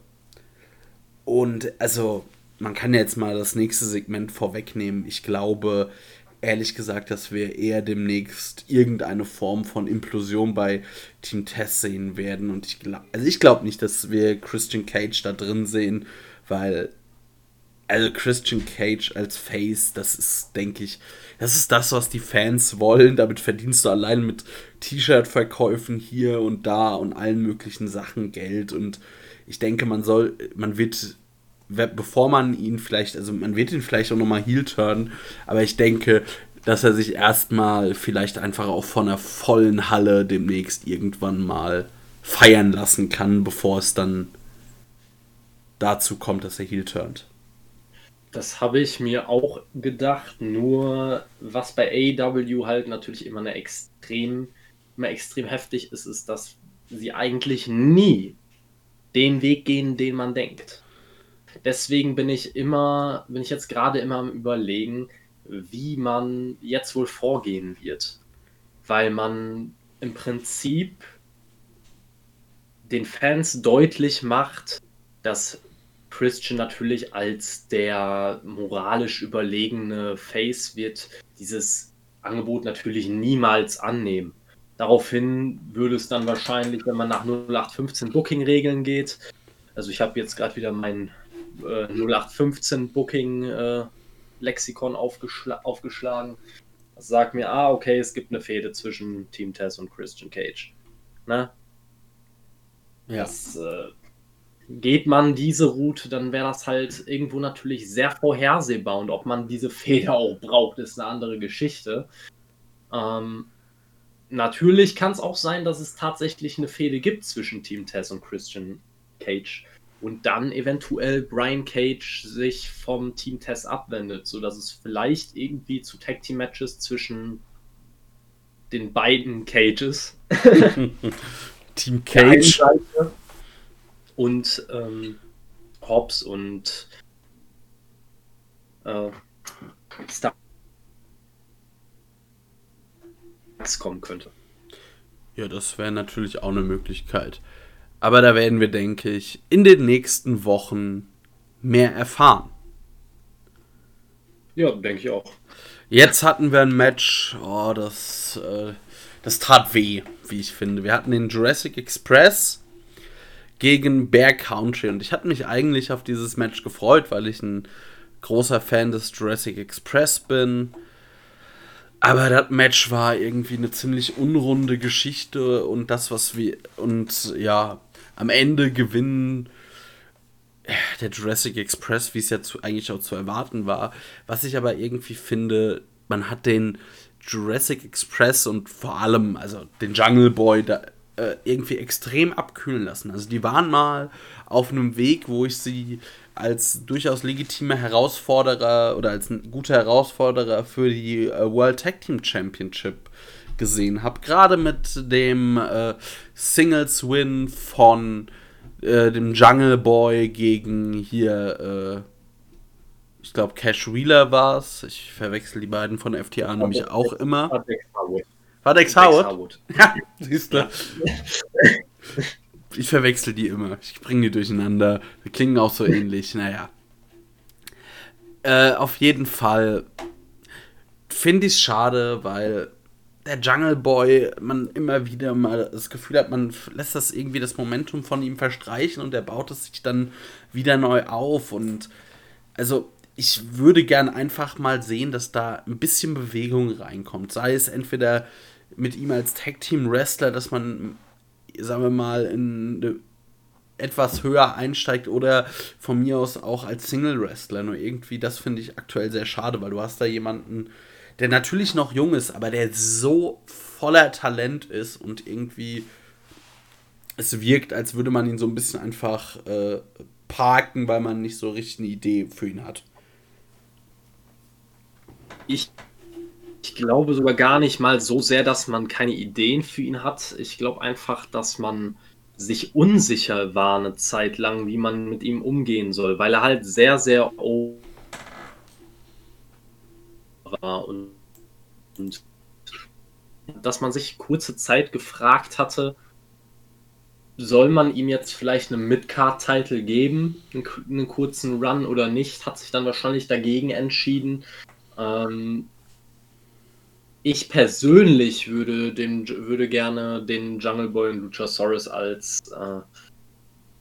Und also, man kann jetzt mal das nächste Segment vorwegnehmen. Ich glaube, ehrlich gesagt, dass wir eher demnächst irgendeine Form von Implosion bei Team Tess sehen werden. Und ich glaube, also ich glaube nicht, dass wir Christian Cage da drin sehen, weil also Christian Cage als Face, das ist, denke ich, das ist das, was die Fans wollen. Damit verdienst du allein mit T-Shirt-Verkäufen hier und da und allen möglichen Sachen Geld. Und ich denke, man soll, man wird, bevor man ihn vielleicht, also man wird ihn vielleicht auch nochmal heel turnen, aber ich denke, dass er sich erstmal vielleicht einfach auch von einer vollen Halle demnächst irgendwann mal feiern lassen kann, bevor es dann dazu kommt, dass er heel turnt. Das habe ich mir auch gedacht, nur was bei AEW halt natürlich immer eine extrem, immer extrem heftig ist, ist, dass sie eigentlich nie den Weg gehen, den man denkt. Deswegen bin ich immer, bin ich jetzt gerade immer am überlegen, wie man jetzt wohl vorgehen wird. Weil man im Prinzip den Fans deutlich macht, dass Christian natürlich als der moralisch überlegene Face wird dieses Angebot natürlich niemals annehmen. Daraufhin würde es dann wahrscheinlich, wenn man nach 0815 Booking-Regeln geht, also ich habe jetzt gerade wieder mein äh, 0815 Booking-Lexikon äh, aufgeschl aufgeschlagen. Das sagt mir, ah, okay, es gibt eine Fehde zwischen Team Tess und Christian Cage. Ne? Ja. Das, äh, geht man diese Route, dann wäre das halt irgendwo natürlich sehr vorhersehbar. Und ob man diese Feder auch braucht, ist eine andere Geschichte. Ähm, natürlich kann es auch sein, dass es tatsächlich eine Fehde gibt zwischen Team Tess und Christian Cage. Und dann eventuell Brian Cage sich vom Team Tess abwendet, sodass es vielleicht irgendwie zu Tag Team Matches zwischen den beiden Cages Team Cage und ähm, Hobbs und äh, Star kommen könnte. Ja, das wäre natürlich auch eine Möglichkeit. Aber da werden wir, denke ich, in den nächsten Wochen mehr erfahren. Ja, denke ich auch. Jetzt hatten wir ein Match, oh, das, äh, das tat weh, wie ich finde. Wir hatten den Jurassic Express gegen Bear Country. Und ich hatte mich eigentlich auf dieses Match gefreut, weil ich ein großer Fan des Jurassic Express bin. Aber das Match war irgendwie eine ziemlich unrunde Geschichte und das, was wir. Und ja, am Ende gewinnen der Jurassic Express, wie es jetzt eigentlich auch zu erwarten war. Was ich aber irgendwie finde, man hat den Jurassic Express und vor allem, also den Jungle Boy, da, äh, irgendwie extrem abkühlen lassen. Also die waren mal auf einem Weg, wo ich sie als durchaus legitime Herausforderer oder als ein guter Herausforderer für die äh, World Tag Team Championship gesehen habe. Gerade mit dem äh, Singles Win von äh, dem Jungle Boy gegen hier, äh, ich glaube Cash Wheeler war es. Ich verwechsel die beiden von FTA nämlich auch immer. War Dex Howard? Howard. Ja, siehst du. Ich verwechsel die immer. Ich bringe die durcheinander. Die klingen auch so ähnlich. Naja. Äh, auf jeden Fall finde ich es schade, weil der Jungle Boy, man immer wieder mal das Gefühl hat, man lässt das irgendwie das Momentum von ihm verstreichen und er baut es sich dann wieder neu auf. Und also ich würde gern einfach mal sehen, dass da ein bisschen Bewegung reinkommt. Sei es entweder mit ihm als Tag Team Wrestler, dass man, sagen wir mal, in etwas höher einsteigt oder von mir aus auch als Single Wrestler. Nur irgendwie, das finde ich aktuell sehr schade, weil du hast da jemanden, der natürlich noch jung ist, aber der so voller Talent ist und irgendwie es wirkt, als würde man ihn so ein bisschen einfach äh, parken, weil man nicht so richtig eine Idee für ihn hat. Ich ich glaube sogar gar nicht mal so sehr, dass man keine Ideen für ihn hat. Ich glaube einfach, dass man sich unsicher war eine Zeit lang, wie man mit ihm umgehen soll, weil er halt sehr, sehr war und, und dass man sich kurze Zeit gefragt hatte, soll man ihm jetzt vielleicht einen Mid-Card-Title geben, einen, einen, kurzen Run oder nicht, hat sich dann wahrscheinlich dagegen entschieden. Ähm, ich persönlich würde, den, würde gerne den Jungle Boy und Luchasaurus als, äh,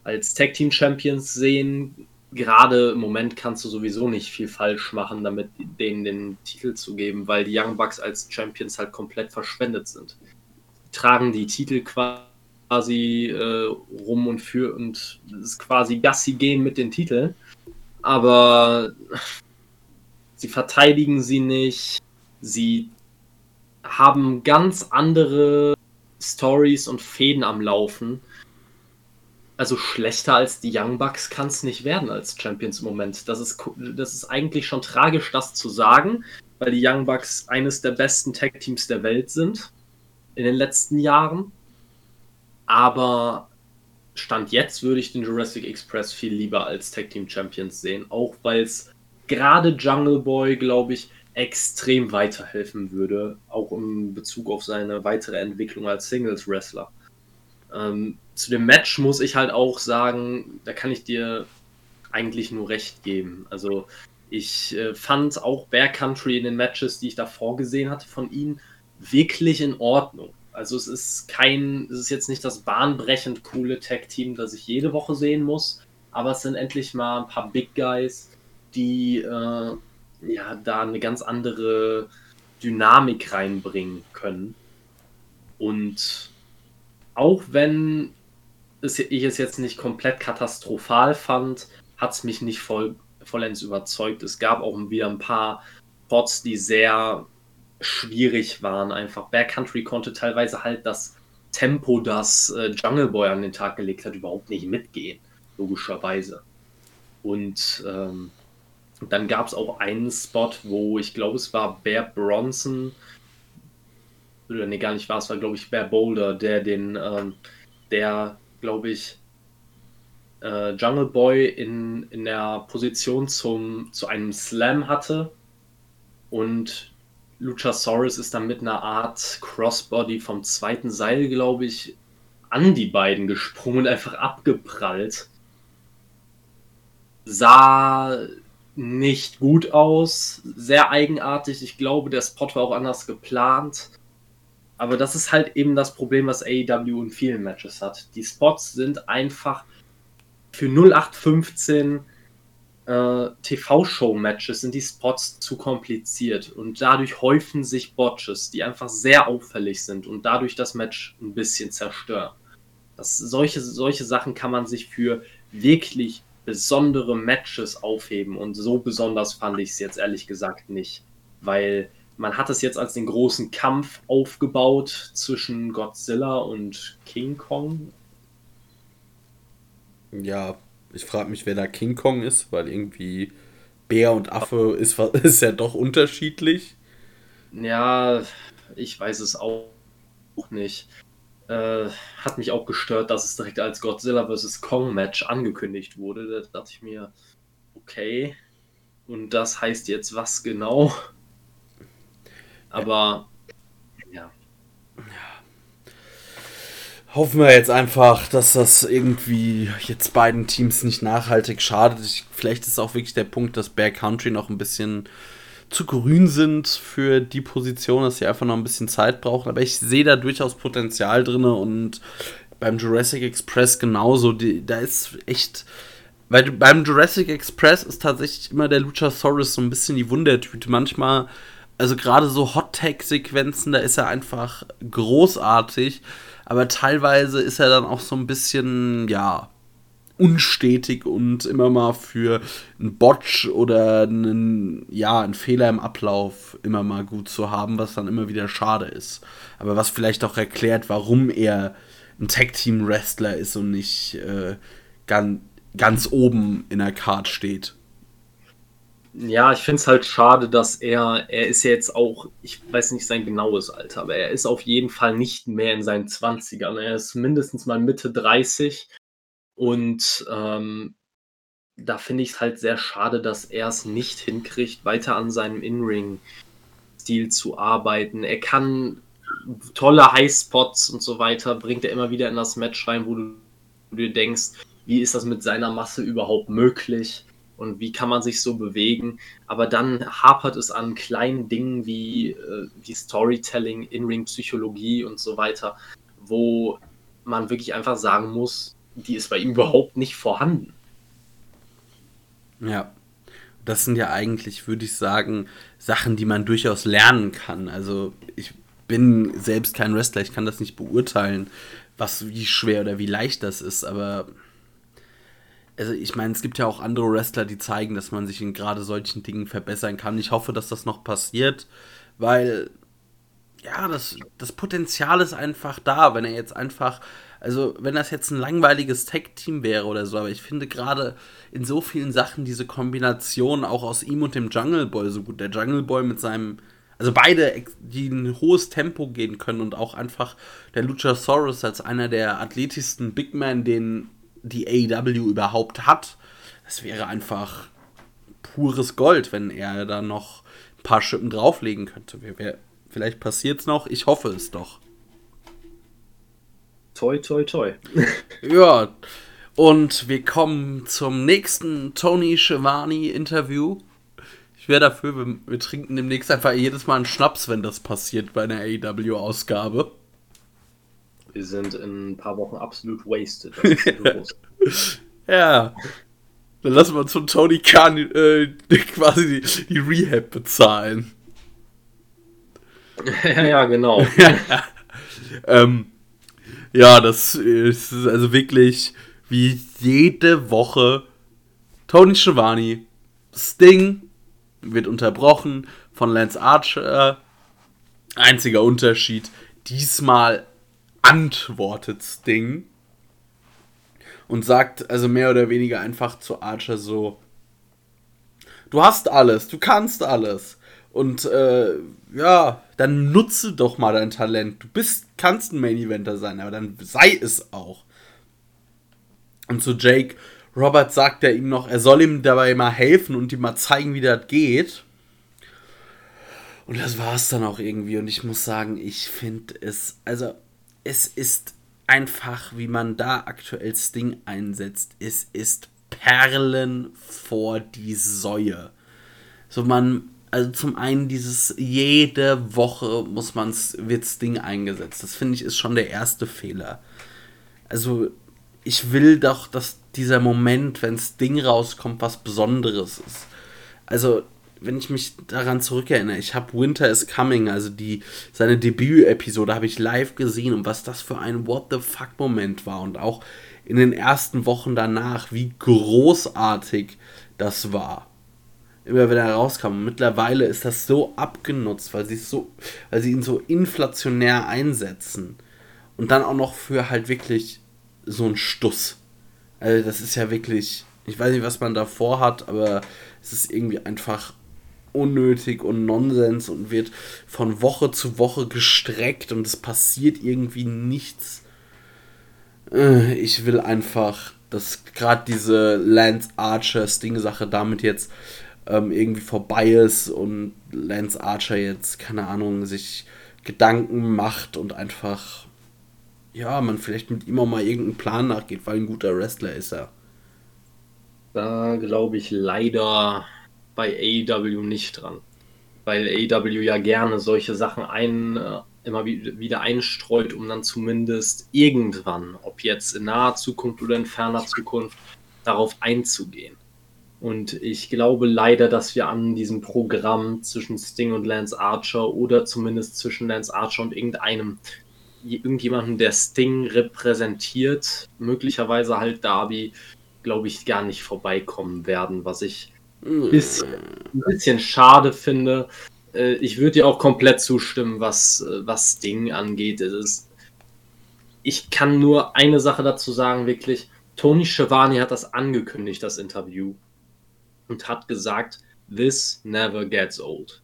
als Tag Team Champions sehen. gerade im Moment kannst du sowieso nicht viel falsch machen, damit denen den Titel zu geben, weil die Young Bucks als Champions halt komplett verschwendet sind. Die tragen die Titel quasi äh, rum und für und es ist quasi Gassi gehen mit den Titeln, aber sie verteidigen sie nicht, sie haben ganz andere Stories und Fäden am Laufen also schlechter als die Young Bucks kann es nicht werden als Champions im Moment. Das ist, das ist eigentlich schon tragisch, das zu sagen, weil die Young Bucks eines der besten Tag-Teams der Welt sind in den letzten Jahren. Aber Stand jetzt würde ich den Jurassic Express viel lieber als Tag Team Champions sehen, auch weil es gerade Jungle Boy, glaube ich, extrem weiterhelfen würde, auch in Bezug auf seine weitere Entwicklung als Singles Wrestler. Ähm, zu dem Match muss ich halt auch sagen, da kann ich dir eigentlich nur recht geben. Also ich äh, fand auch Bear Country in den Matches, die ich davor gesehen hatte von ihnen, wirklich in Ordnung. Also es ist kein, es ist jetzt nicht das bahnbrechend coole Tag-Team, das ich jede Woche sehen muss, aber es sind endlich mal ein paar Big Guys, die äh, ja da eine ganz andere Dynamik reinbringen können. Und auch wenn es, ich es jetzt nicht komplett katastrophal fand, hat es mich nicht voll, vollends überzeugt. Es gab auch wieder ein paar Spots, die sehr schwierig waren. Einfach Backcountry konnte teilweise halt das Tempo, das äh, Jungle Boy an den Tag gelegt hat, überhaupt nicht mitgehen, logischerweise. Und ähm, dann gab es auch einen Spot, wo ich glaube, es war Bear Bronson oder nee, gar nicht war, es war, glaube ich, Bear Boulder, der den, ähm, der, glaube ich, äh, Jungle Boy in, in der Position zum, zu einem Slam hatte und Luchasaurus ist dann mit einer Art Crossbody vom zweiten Seil, glaube ich, an die beiden gesprungen und einfach abgeprallt. Sah nicht gut aus, sehr eigenartig. Ich glaube, der Spot war auch anders geplant. Aber das ist halt eben das Problem, was AEW in vielen Matches hat. Die Spots sind einfach für 0815 äh, TV-Show-Matches sind die Spots zu kompliziert und dadurch häufen sich Botches, die einfach sehr auffällig sind und dadurch das Match ein bisschen zerstören. Das, solche, solche Sachen kann man sich für wirklich besondere Matches aufheben und so besonders fand ich es jetzt ehrlich gesagt nicht, weil man hat es jetzt als den großen Kampf aufgebaut zwischen Godzilla und King Kong. Ja, ich frage mich, wer da King Kong ist, weil irgendwie Bär und Affe ist, ist ja doch unterschiedlich. Ja, ich weiß es auch nicht. Äh, hat mich auch gestört, dass es direkt als Godzilla vs. Kong Match angekündigt wurde. Da dachte ich mir, okay. Und das heißt jetzt was genau? Aber ja. Hoffen wir jetzt einfach, dass das irgendwie jetzt beiden Teams nicht nachhaltig schadet. Ich, vielleicht ist auch wirklich der Punkt, dass Bear Country noch ein bisschen zu grün sind für die Position, dass sie einfach noch ein bisschen Zeit brauchen. Aber ich sehe da durchaus Potenzial drin und beim Jurassic Express genauso. Die, da ist echt. Weil beim Jurassic Express ist tatsächlich immer der Luchasaurus so ein bisschen die Wundertüte. Manchmal also gerade so Hot-Tag-Sequenzen, da ist er einfach großartig, aber teilweise ist er dann auch so ein bisschen, ja, unstetig und immer mal für einen Botch oder einen, ja, einen Fehler im Ablauf immer mal gut zu haben, was dann immer wieder schade ist. Aber was vielleicht auch erklärt, warum er ein Tag-Team-Wrestler ist und nicht äh, ganz, ganz oben in der Card steht. Ja, ich finde es halt schade, dass er, er ist ja jetzt auch, ich weiß nicht sein genaues Alter, aber er ist auf jeden Fall nicht mehr in seinen 20ern. Er ist mindestens mal Mitte 30 und ähm, da finde ich es halt sehr schade, dass er es nicht hinkriegt, weiter an seinem In-Ring-Stil zu arbeiten. Er kann tolle Highspots und so weiter, bringt er immer wieder in das Match rein, wo du, dir denkst, wie ist das mit seiner Masse überhaupt möglich? und wie kann man sich so bewegen. Aber dann hapert es an kleinen Dingen wie, äh, wie Storytelling, In-Ring-Psychologie und so weiter, wo man wirklich einfach sagen muss, die ist bei ihm überhaupt nicht vorhanden. Ja. Das sind ja eigentlich, würde ich sagen, Sachen, die man durchaus lernen kann. Also ich bin selbst kein Wrestler, ich kann das nicht beurteilen, was wie schwer oder wie leicht das ist, aber also ich meine, es gibt ja auch andere Wrestler, die zeigen, dass man sich in gerade solchen Dingen verbessern kann. Ich hoffe, dass das noch passiert, weil ja, das, das Potenzial ist einfach da, wenn er jetzt einfach, also wenn das jetzt ein langweiliges Tech-Team wäre oder so, aber ich finde gerade in so vielen Sachen diese Kombination auch aus ihm und dem Jungle Boy so gut. Der Jungle Boy mit seinem, also beide, die ein hohes Tempo gehen können und auch einfach der Luchasaurus als einer der athletischsten Big Men, den die AEW überhaupt hat. Das wäre einfach pures Gold, wenn er da noch ein paar Schippen drauflegen könnte. Vielleicht passiert es noch, ich hoffe es doch. Toi, toi, toi. ja, und wir kommen zum nächsten Tony Schiavone-Interview. Ich wäre dafür, wir, wir, trinken demnächst einfach jedes Mal einen Schnaps, wenn das passiert bei einer AEW-Ausgabe. Wir sind in ein paar Wochen absolut wasted. ja. Dann lassen wir uns von Tony Khan äh, quasi die, die Rehab bezahlen. ja, ja, genau. ähm, ja, das ist also wirklich wie jede Woche Tony Schiavone. Sting wird unterbrochen von Lance Archer. Einziger Unterschied, diesmal antwortet Sting und sagt also mehr oder weniger einfach zu Archer so, du hast alles, du kannst alles. Und äh, ja, dann nutze doch mal dein Talent. Du bist, kannst ein Main Eventer sein, aber dann sei es auch. Und zu Jake Robert sagt er ihm noch, er soll ihm dabei mal helfen und ihm mal zeigen, wie das geht. Und das war es dann auch irgendwie. Und ich muss sagen, ich finde es, also es ist einfach, wie man da aktuell Sting einsetzt. Es ist Perlen vor die Säue. So man, also zum einen dieses jede Woche muss man's wird Sting eingesetzt. Das finde ich ist schon der erste Fehler. Also ich will doch, dass dieser Moment, wenn Sting rauskommt, was Besonderes ist. Also wenn ich mich daran zurückerinnere, ich habe Winter is Coming, also die seine Debüt-Episode habe ich live gesehen und was das für ein What the fuck Moment war und auch in den ersten Wochen danach, wie großartig das war. Immer wenn er rauskam. mittlerweile ist das so abgenutzt, weil sie so, weil sie ihn so inflationär einsetzen und dann auch noch für halt wirklich so einen Stuss. Also das ist ja wirklich, ich weiß nicht, was man davor hat, aber es ist irgendwie einfach unnötig und Nonsens und wird von Woche zu Woche gestreckt und es passiert irgendwie nichts. Äh, ich will einfach, dass gerade diese Lance Archer Sting-Sache damit jetzt ähm, irgendwie vorbei ist und Lance Archer jetzt, keine Ahnung, sich Gedanken macht und einfach, ja, man vielleicht mit ihm auch mal irgendeinen Plan nachgeht, weil ein guter Wrestler ist er. Da glaube ich leider bei AEW nicht dran. Weil AEW ja gerne solche Sachen ein, äh, immer wieder einstreut, um dann zumindest irgendwann, ob jetzt in naher Zukunft oder in ferner Zukunft, darauf einzugehen. Und ich glaube leider, dass wir an diesem Programm zwischen Sting und Lance Archer oder zumindest zwischen Lance Archer und irgendeinem, irgendjemandem, der Sting repräsentiert, möglicherweise halt Darby, glaube ich, gar nicht vorbeikommen werden, was ich bisschen, ein bisschen schade finde. Äh, ich würde dir auch komplett zustimmen, was, äh, was Ding angeht. Ist, ich kann nur eine Sache dazu sagen, wirklich. Tony Schiavone hat das angekündigt, das Interview, und hat gesagt, this never gets old.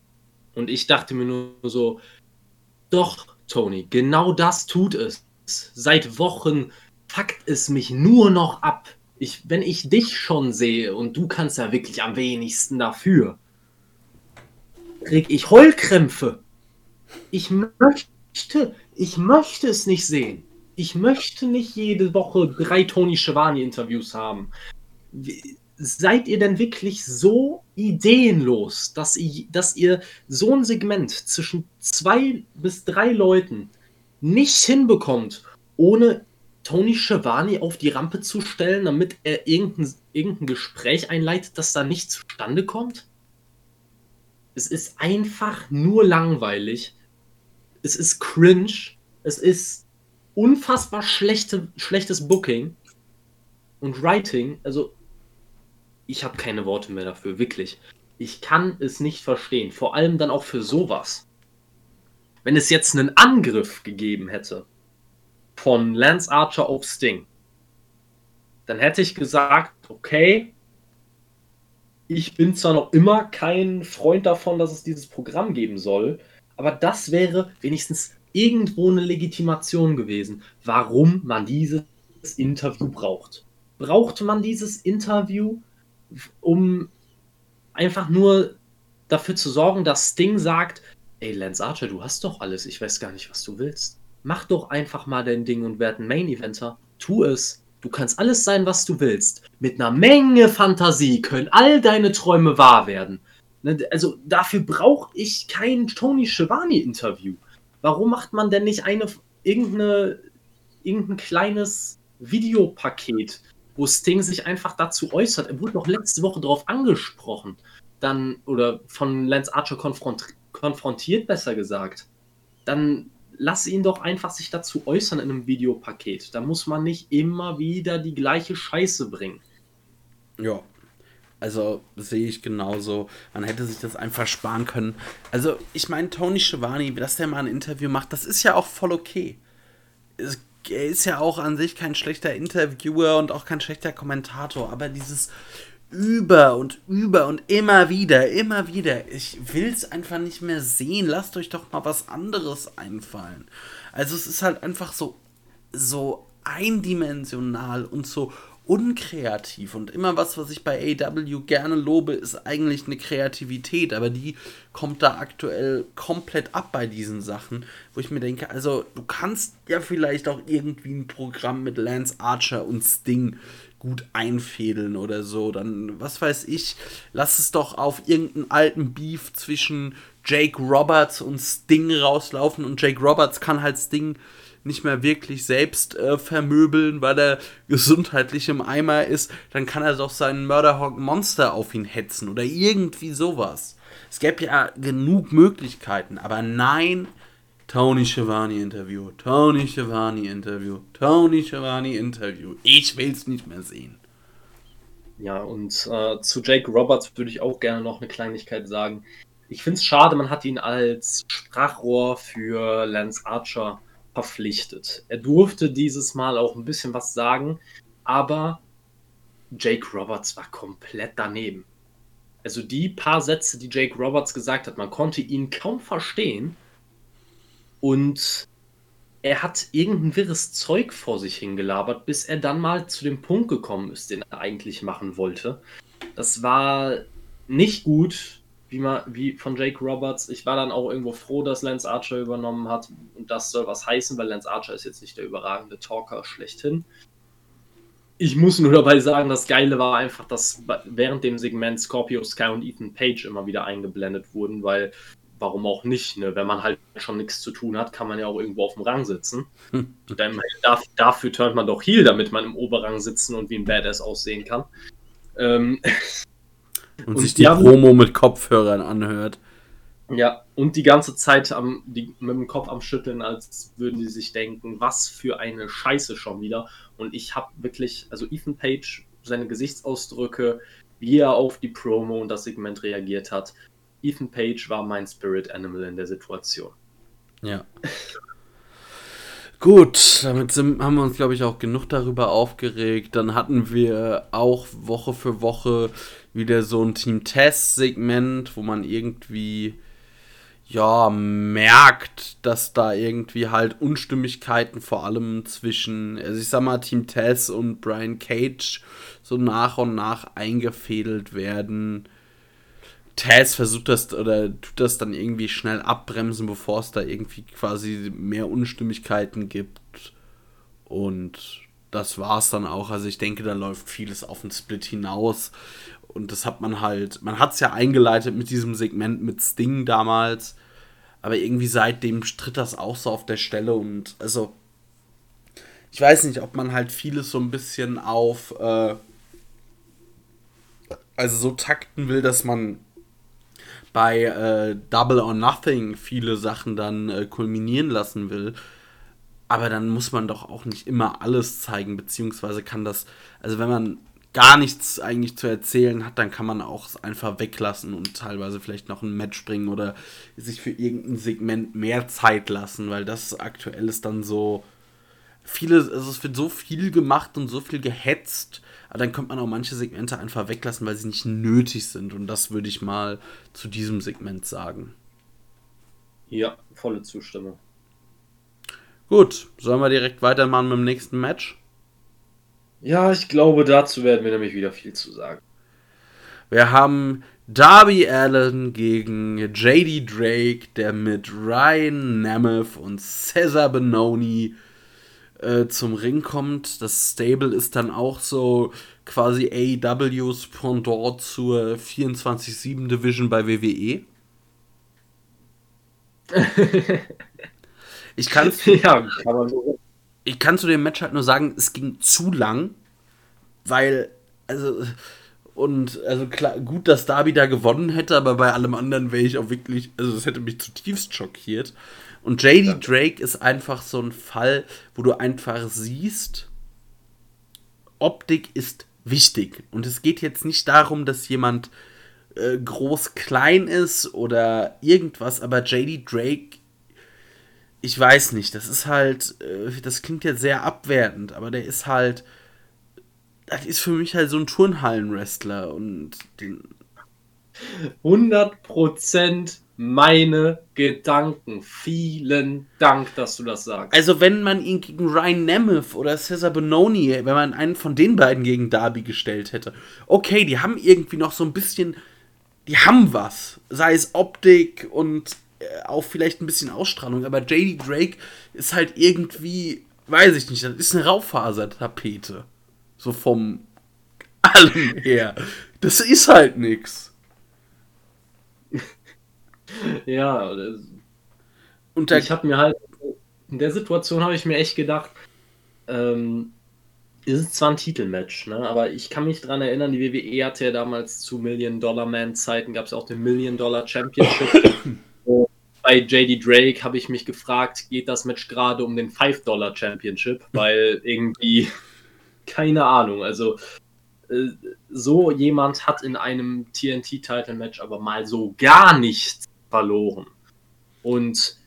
Und ich dachte mir nur so, doch, Tony, genau das tut es. Seit Wochen fuckt es mich nur noch ab ich, wenn ich dich schon sehe und du kannst ja wirklich am wenigsten dafür, krieg ich Heulkrämpfe. Ich möchte, ich möchte es nicht sehen. Ich möchte nicht jede Woche drei Tony Schiavone Interviews haben. Seid ihr denn wirklich so ideenlos, dass ihr, dass ihr so ein Segment zwischen zwei bis drei Leuten nicht hinbekommt, ohne Tony Schiavone auf die Rampe zu stellen, damit er irgendein, irgendein Gespräch einleitet, das da nicht zustande kommt? Es ist einfach nur langweilig. Es ist cringe. Es ist unfassbar schlechte, schlechtes Booking und Writing. Also, ich habe keine Worte mehr dafür, wirklich. Ich kann es nicht verstehen. Vor allem dann auch für sowas. Wenn es jetzt einen Angriff gegeben hätte von Lance Archer auf Sting, dann hätte ich gesagt, okay, ich bin zwar noch immer kein Freund davon, dass es dieses Programm geben soll, aber das wäre wenigstens irgendwo eine Legitimation gewesen, warum man dieses Interview braucht. Braucht man dieses Interview, um einfach nur dafür zu sorgen, dass Sting sagt, ey Lance Archer, du hast doch alles, ich weiß gar nicht, was du willst. Mach doch einfach mal dein Ding und werd ein Main Eventer. Tu es. Du kannst alles sein, was du willst. Mit einer Menge Fantasie können all deine Träume wahr werden. Ne, also dafür brauche ich kein Tony Schiavone Interview. Warum macht man denn nicht eine irgendeine irgendein kleines Videopaket, wo Sting sich einfach dazu äußert? Er wurde noch letzte Woche darauf angesprochen, dann oder von Lance Archer konfront konfrontiert, besser gesagt. Dann lass ihn doch einfach sich dazu äußern in einem Videopaket. Da muss man nicht immer wieder die gleiche Scheiße bringen. Ja. Also sehe ich genauso. Man hätte sich das einfach sparen können. Also, ich meine, Tony Schiavone, dass der mal ein Interview macht, das ist ja auch voll okay. Es, er ist ja auch an sich kein schlechter Interviewer und auch kein schlechter Kommentator, aber dieses über und über und immer wieder, immer wieder. Ich will es einfach nicht mehr sehen. Lasst euch doch mal was anderes einfallen. Also es ist halt einfach so, so eindimensional und so unkreativ. Und immer was, was ich bei AW gerne lobe, ist eigentlich eine Kreativität. Aber die kommt da aktuell komplett ab bei diesen Sachen, wo ich mir denke, also du kannst ja vielleicht auch irgendwie ein Programm mit Lance Archer und Sting gut einfädeln oder so. Dann, was weiß ich, lass es doch auf irgendeinen alten Beef zwischen Jake Roberts und Sting rauslaufen und Jake Roberts kann halt Sting nicht mehr wirklich selbst äh, vermöbeln, weil er gesundheitlich im Eimer ist, dann kann er doch seinen Murderhawk Monster auf ihn hetzen oder irgendwie sowas. Es gäbe ja genug Möglichkeiten, aber nein, Tony Schiavone Interview, Tony Schiavone Interview, Tony Schiavone Interview. Ich will es nicht mehr sehen. Ja, und äh, zu Jake Roberts würde ich auch gerne noch eine Kleinigkeit sagen. Ich finde es schade, man hat ihn als Sprachrohr für Lance Archer verpflichtet. Er durfte dieses Mal auch ein bisschen was sagen, aber Jake Roberts war komplett daneben. Also die paar Sätze, die Jake Roberts gesagt hat, man konnte ihn kaum verstehen und er hat irgendein wirres Zeug vor sich hingelabert, bis er dann mal zu dem Punkt gekommen ist, den er eigentlich machen wollte. Das war nicht gut, wie, man, wie von Jake Roberts. Ich war dann auch irgendwo froh, dass Lance Archer übernommen hat. Und das soll was heißen, weil Lance Archer ist jetzt nicht der überragende Talker schlechthin. Ich muss nur dabei sagen, das Geile war einfach, dass während dem Segment Scorpio Sky und Ethan Page immer wieder eingeblendet wurden, weil warum auch nicht? Ne? Wenn man halt schon nichts zu tun hat, kann man ja auch irgendwo auf dem Rang sitzen. Dann, dafür, dafür turnt man doch Heal, damit man im Oberrang sitzen und wie ein Badass aussehen kann. Ähm, und, und, sich die Promo mit Kopfhörern anhört. Ja, und die ganze Zeit am, die, mit dem Kopf am Schütteln, als würden sie sich denken, was für eine Scheiße schon wieder. Und ich habe wirklich, also Ethan Page, seine Gesichtsausdrücke, wie er auf die Promo und das Segment reagiert hat, Ethan Page war mein Spirit Animal in der Situation. Ja. Gut, damit sind, haben wir uns, glaube ich, auch genug darüber aufgeregt. Dann hatten wir auch Woche für Woche wieder so ein Team-Test-Segment, wo man irgendwie ja merkt, dass da irgendwie halt Unstimmigkeiten vor allem zwischen, also ich sag mal, Team Tess und Brian Cage so nach und nach eingefädelt werden. Taz versucht das oder tut das dann irgendwie schnell abbremsen, bevor es da irgendwie quasi mehr Unstimmigkeiten gibt. Und das war es dann auch. Also ich denke, da läuft vieles auf den Split hinaus. Und das hat man halt, man hat es ja eingeleitet mit diesem Segment mit Sting damals. Aber irgendwie seitdem tritt das auch so auf der Stelle und also ich weiß nicht, ob man halt vieles so ein bisschen auf, äh, also so takten will, dass man bei äh, Double or Nothing viele Sachen dann äh, kulminieren lassen will. Aber dann muss man doch auch nicht immer alles zeigen, beziehungsweise kann das, also wenn man gar nichts eigentlich zu erzählen hat, dann kann man auch einfach weglassen und teilweise vielleicht noch ein Match bringen oder sich für irgendein Segment mehr Zeit lassen, weil das aktuell ist dann so viele, also es wird so viel gemacht und so viel gehetzt, aber dann könnte man auch manche Segmente einfach weglassen, weil sie nicht nötig sind und das würde ich mal zu diesem Segment sagen. Ja, volle Zustimmung. Gut, sollen wir direkt weitermachen mit dem nächsten Match? Ja, ich glaube, dazu werden wir nämlich wieder viel zu sagen. Wir haben Darby Allen gegen JD Drake, der mit Ryan Nemeth und Cesar Benoni äh, zum Ring kommt. Das Stable ist dann auch so quasi AEWs Pendant zur 24-7 Division bei WWE. ich kann ja, kann man so ich kann zu dem Match halt nur sagen, es ging zu lang, weil, also, und, also klar, gut, dass Darby da gewonnen hätte, aber bei allem anderen wäre ich auch wirklich, also es hätte mich zutiefst schockiert. Und JD ja. Drake ist einfach so ein Fall, wo du einfach siehst, Optik ist wichtig. Und es geht jetzt nicht darum, dass jemand äh, groß klein ist oder irgendwas, aber JD Drake ich weiß nicht, das ist halt, äh, das klingt jetzt sehr abwertend, aber der ist halt, das ist für mich halt so ein Turnhallen-Wrestler und den 100% meine Gedanken. Vielen Dank, dass du das sagst. Also, wenn man ihn gegen Ryan Nemeth oder Cesar Bononi, wenn man einen von den beiden gegen Darby gestellt hätte, okay, die haben irgendwie noch so ein bisschen, die haben was. Sei es Optik und auch vielleicht ein bisschen Ausstrahlung, aber JD Drake ist halt irgendwie, weiß ich nicht, das ist eine Raufasertapete. So vom allem her. Das ist halt nix. Ja, und ich habe mir halt, in der Situation habe ich mir echt gedacht, ähm, ist zwar ein Titelmatch, ne? aber ich kann mich daran erinnern, die WWE hatte ja damals zu Million-Dollar-Man-Zeiten, gab es auch den Million-Dollar-Championship. bei JD Drake habe ich mich gefragt, geht das Match gerade um den 5-Dollar Championship? Weil irgendwie, keine Ahnung, also äh, so jemand hat in einem TNT-Title-Match aber mal so gar nichts verloren. Und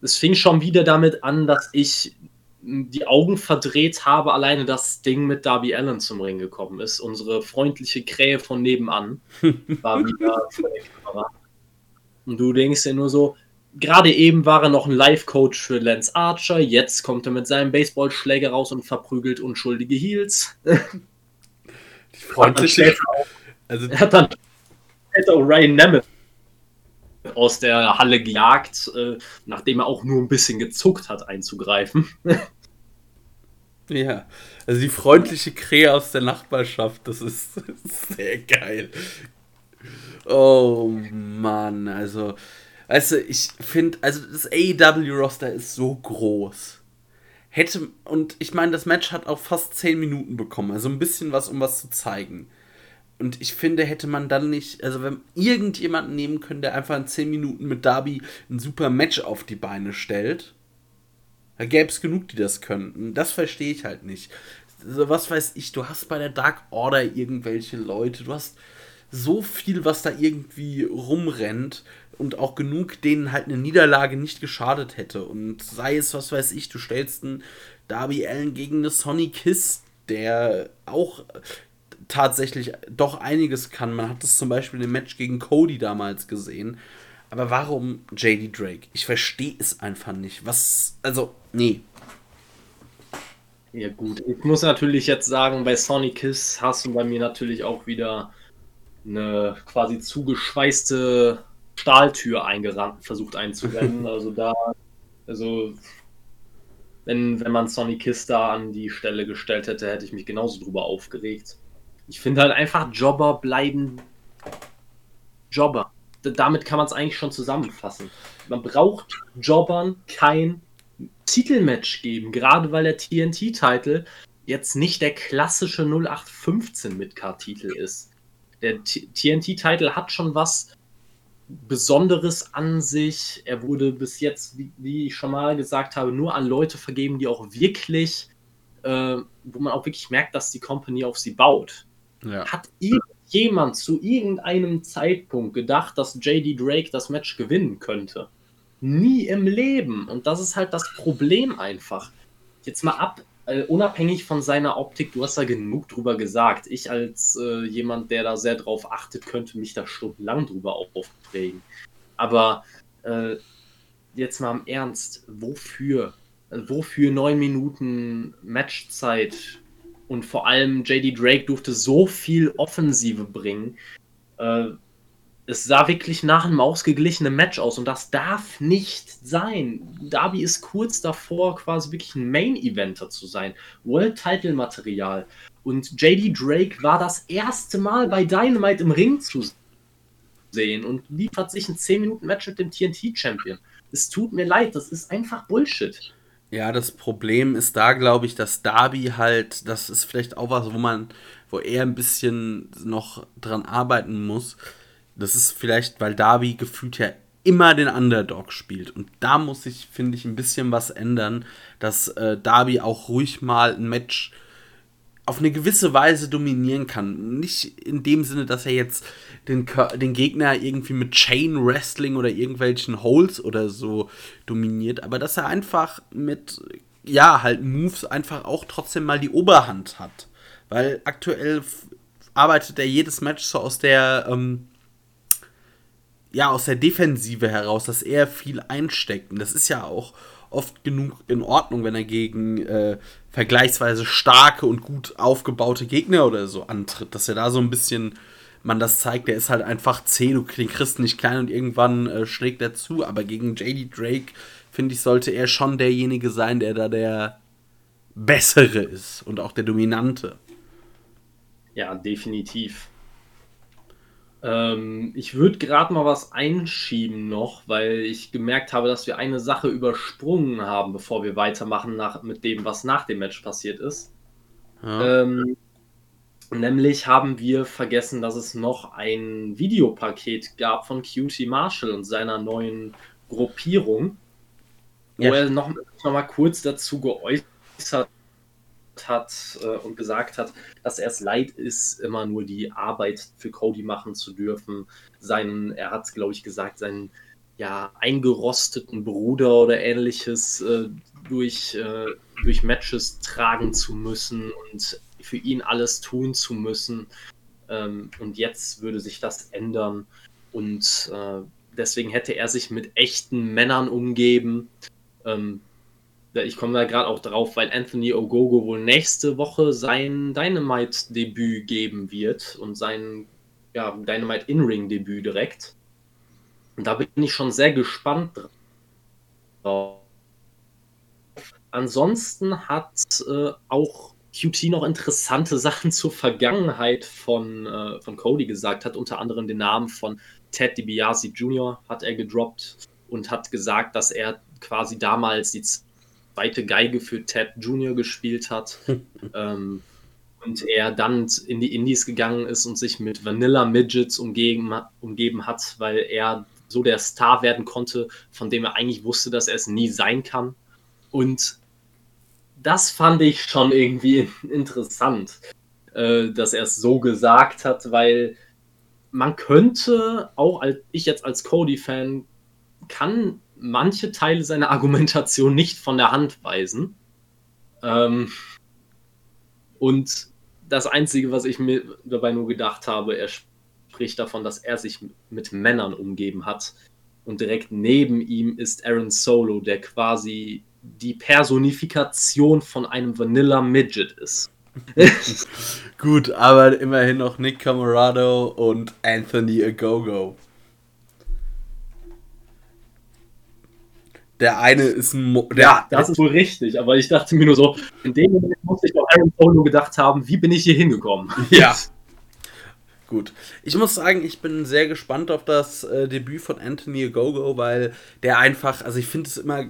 es fing schon wieder damit an, dass ich die Augen verdreht habe, alleine das Ding mit Darby Allen zum Ring gekommen ist. Unsere freundliche Krähe von nebenan war wieder vor der Kamera. Und du denkst dir nur so, gerade eben war er noch ein Live-Coach für Lance Archer, jetzt kommt er mit seinem Baseballschläger raus und verprügelt unschuldige Heels. Die freundliche. Also, er hat dann später Ryan Nemeth aus der Halle gejagt, äh, nachdem er auch nur ein bisschen gezuckt hat, einzugreifen. Ja, also die freundliche Krähe aus der Nachbarschaft, das ist sehr geil. Oh Mann, also Weißt du, ich finde, also das AEW-Roster ist so groß. Hätte, und ich meine, das Match hat auch fast 10 Minuten bekommen, also ein bisschen was, um was zu zeigen. Und ich finde, hätte man dann nicht, also wenn irgendjemanden nehmen können, der einfach in 10 Minuten mit Darby ein super Match auf die Beine stellt, da gäbe es genug, die das könnten. Das verstehe ich halt nicht. Also, was weiß ich, du hast bei der Dark Order irgendwelche Leute, du hast so viel, was da irgendwie rumrennt und auch genug, denen halt eine Niederlage nicht geschadet hätte. Und sei es, was weiß ich, du stellst einen Darby Allen gegen eine Sonny Kiss, der auch tatsächlich doch einiges kann. Man hat das zum Beispiel im Match gegen Cody damals gesehen. Aber warum JD Drake? Ich verstehe es einfach nicht. Was, also, nee. Ja, gut. Ich muss natürlich jetzt sagen, bei Sonny Kiss hast du bei mir natürlich auch wieder eine quasi zugeschweißte Stahltür eingerannt, versucht einzurennen. Also da, also wenn, wenn man Sonny Kiss da an die Stelle gestellt hätte, hätte ich mich genauso drüber aufgeregt. Ich finde halt einfach, Jobber bleiben Jobber. D damit kann man es eigentlich schon zusammenfassen. Man braucht Jobbern kein Titelmatch geben, gerade weil der TNT-Titel jetzt nicht der klassische 0815 Midcard-Titel ist. Der TNT-Titel hat schon was Besonderes an sich. Er wurde bis jetzt, wie, wie, ich schon mal gesagt habe, nur an Leute vergeben, die auch wirklich, äh, wo man auch wirklich merkt, dass die Company auf sie baut. Ja. Hat irgendjemand zu irgendeinem Zeitpunkt gedacht, dass JD Drake das Match gewinnen könnte? Nie im Leben. Und das ist halt das Problem einfach. Jetzt mal ab, äh, unabhängig von seiner Optik, du hast da genug drüber gesagt. Ich als äh, jemand, der da sehr drauf achtet, könnte mich da stundenlang drüber aufregen. Aber äh, jetzt mal im Ernst, wofür? Wofür neun Minuten Matchzeit? Und vor allem JD Drake durfte so viel Offensive bringen. Es sah wirklich nach einem ausgeglichenen Match aus und das darf nicht sein. Darby ist kurz davor, quasi wirklich ein Main-Eventer zu sein. World-Title-Material. Und JD Drake war das erste Mal bei Dynamite im Ring zu sehen und liefert sich ein 10-Minuten-Match mit dem TNT-Champion. Es tut mir leid, das ist einfach Bullshit. Ja, das Problem ist da, glaube ich, dass Darby halt, das ist vielleicht auch was, wo man, wo er ein bisschen noch dran arbeiten muss das ist vielleicht, weil Darby gefühlt ja immer den Underdog spielt. Und da muss sich, finde ich, ein bisschen was ändern, dass äh, Darby auch ruhig mal ein Match auf eine gewisse Weise dominieren kann. Nicht in dem Sinne, dass er jetzt den, den Gegner irgendwie mit Chain Wrestling oder irgendwelchen Holes oder so dominiert, aber dass er einfach mit, ja, halt Moves einfach auch trotzdem mal die Oberhand hat. Weil aktuell arbeitet er jedes Match so aus der, ähm, ja, aus der Defensive heraus, dass er viel einsteckt. Und das ist ja auch oft genug in Ordnung, wenn er gegen äh, vergleichsweise starke und gut aufgebaute Gegner oder so antritt. Dass er da so ein bisschen man das zeigt, der ist halt einfach zäh, du kriegst nicht klein und irgendwann äh, schlägt er zu. Aber gegen JD Drake, finde ich, sollte er schon derjenige sein, der da der bessere ist und auch der dominante. Ja, definitiv. Ähm, ich würde gerade mal was einschieben noch, weil ich gemerkt habe, dass wir eine Sache übersprungen haben, bevor wir weitermachen nach, mit dem, was nach dem Match passiert ist. Ja. Ähm, nämlich haben wir vergessen, dass es noch ein Videopaket gab von QT Marshall und seiner neuen Gruppierung, wo ja. er noch, noch mal kurz dazu geäußert hat äh, und gesagt hat, dass er es leid ist, immer nur die Arbeit für Cody machen zu dürfen. Seinen, er hat, glaube ich, gesagt, seinen ja, eingerosteten Bruder oder ähnliches äh, durch, äh, durch Matches tragen zu müssen und für ihn alles tun zu müssen. Ähm, und jetzt würde sich das ändern. Und äh, deswegen hätte er sich mit echten Männern umgeben. Ähm, ich komme da gerade auch drauf, weil Anthony Ogogo wohl nächste Woche sein Dynamite-Debüt geben wird und sein ja, Dynamite In-Ring-Debüt direkt. Und da bin ich schon sehr gespannt drauf. Ansonsten hat äh, auch QT noch interessante Sachen zur Vergangenheit von, äh, von Cody gesagt, hat unter anderem den Namen von Ted DiBiase Jr. hat er gedroppt und hat gesagt, dass er quasi damals die zweite Geige für Ted Jr. gespielt hat. ähm, und er dann in die Indies gegangen ist und sich mit Vanilla Midgets umgeben, umgeben hat, weil er so der Star werden konnte, von dem er eigentlich wusste, dass er es nie sein kann. Und das fand ich schon irgendwie interessant, äh, dass er es so gesagt hat, weil man könnte, auch als, ich jetzt als Cody-Fan, kann manche Teile seiner Argumentation nicht von der Hand weisen. Ähm, und das Einzige, was ich mir dabei nur gedacht habe, er spricht davon, dass er sich mit Männern umgeben hat. Und direkt neben ihm ist Aaron Solo, der quasi die Personifikation von einem Vanilla Midget ist. Gut, aber immerhin noch Nick Camarado und Anthony Agogo. Der eine ist ein. Mo ja, das ist wohl richtig, aber ich dachte mir nur so, in dem Moment muss ich doch Aaron Polo gedacht haben, wie bin ich hier hingekommen? Ja. Gut. Ich muss sagen, ich bin sehr gespannt auf das äh, Debüt von Anthony Gogo, weil der einfach, also ich finde es immer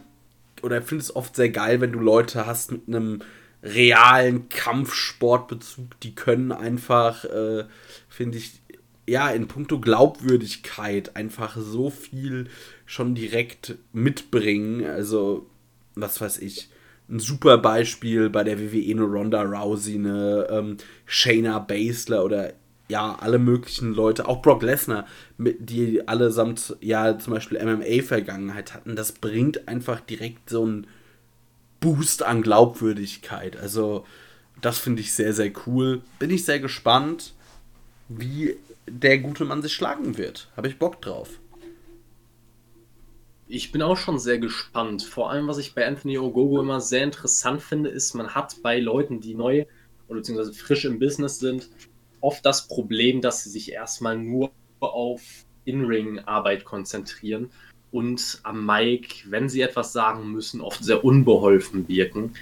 oder finde es oft sehr geil, wenn du Leute hast mit einem realen Kampfsportbezug, die können einfach, äh, finde ich, ja, in puncto Glaubwürdigkeit einfach so viel schon direkt mitbringen. Also, was weiß ich, ein super Beispiel bei der WWE eine Ronda Rousey, eine ähm, Shayna Baszler oder ja, alle möglichen Leute, auch Brock Lesnar, die allesamt ja zum Beispiel MMA-Vergangenheit hatten, das bringt einfach direkt so einen Boost an Glaubwürdigkeit. Also, das finde ich sehr, sehr cool. Bin ich sehr gespannt, wie der gute Mann sich schlagen wird. Habe ich Bock drauf. Ich bin auch schon sehr gespannt. Vor allem, was ich bei Anthony Ogogo immer sehr interessant finde, ist, man hat bei Leuten, die neu oder beziehungsweise frisch im Business sind, oft das Problem, dass sie sich erstmal nur auf In-Ring-Arbeit konzentrieren und am Mic, wenn sie etwas sagen müssen, oft sehr unbeholfen wirken.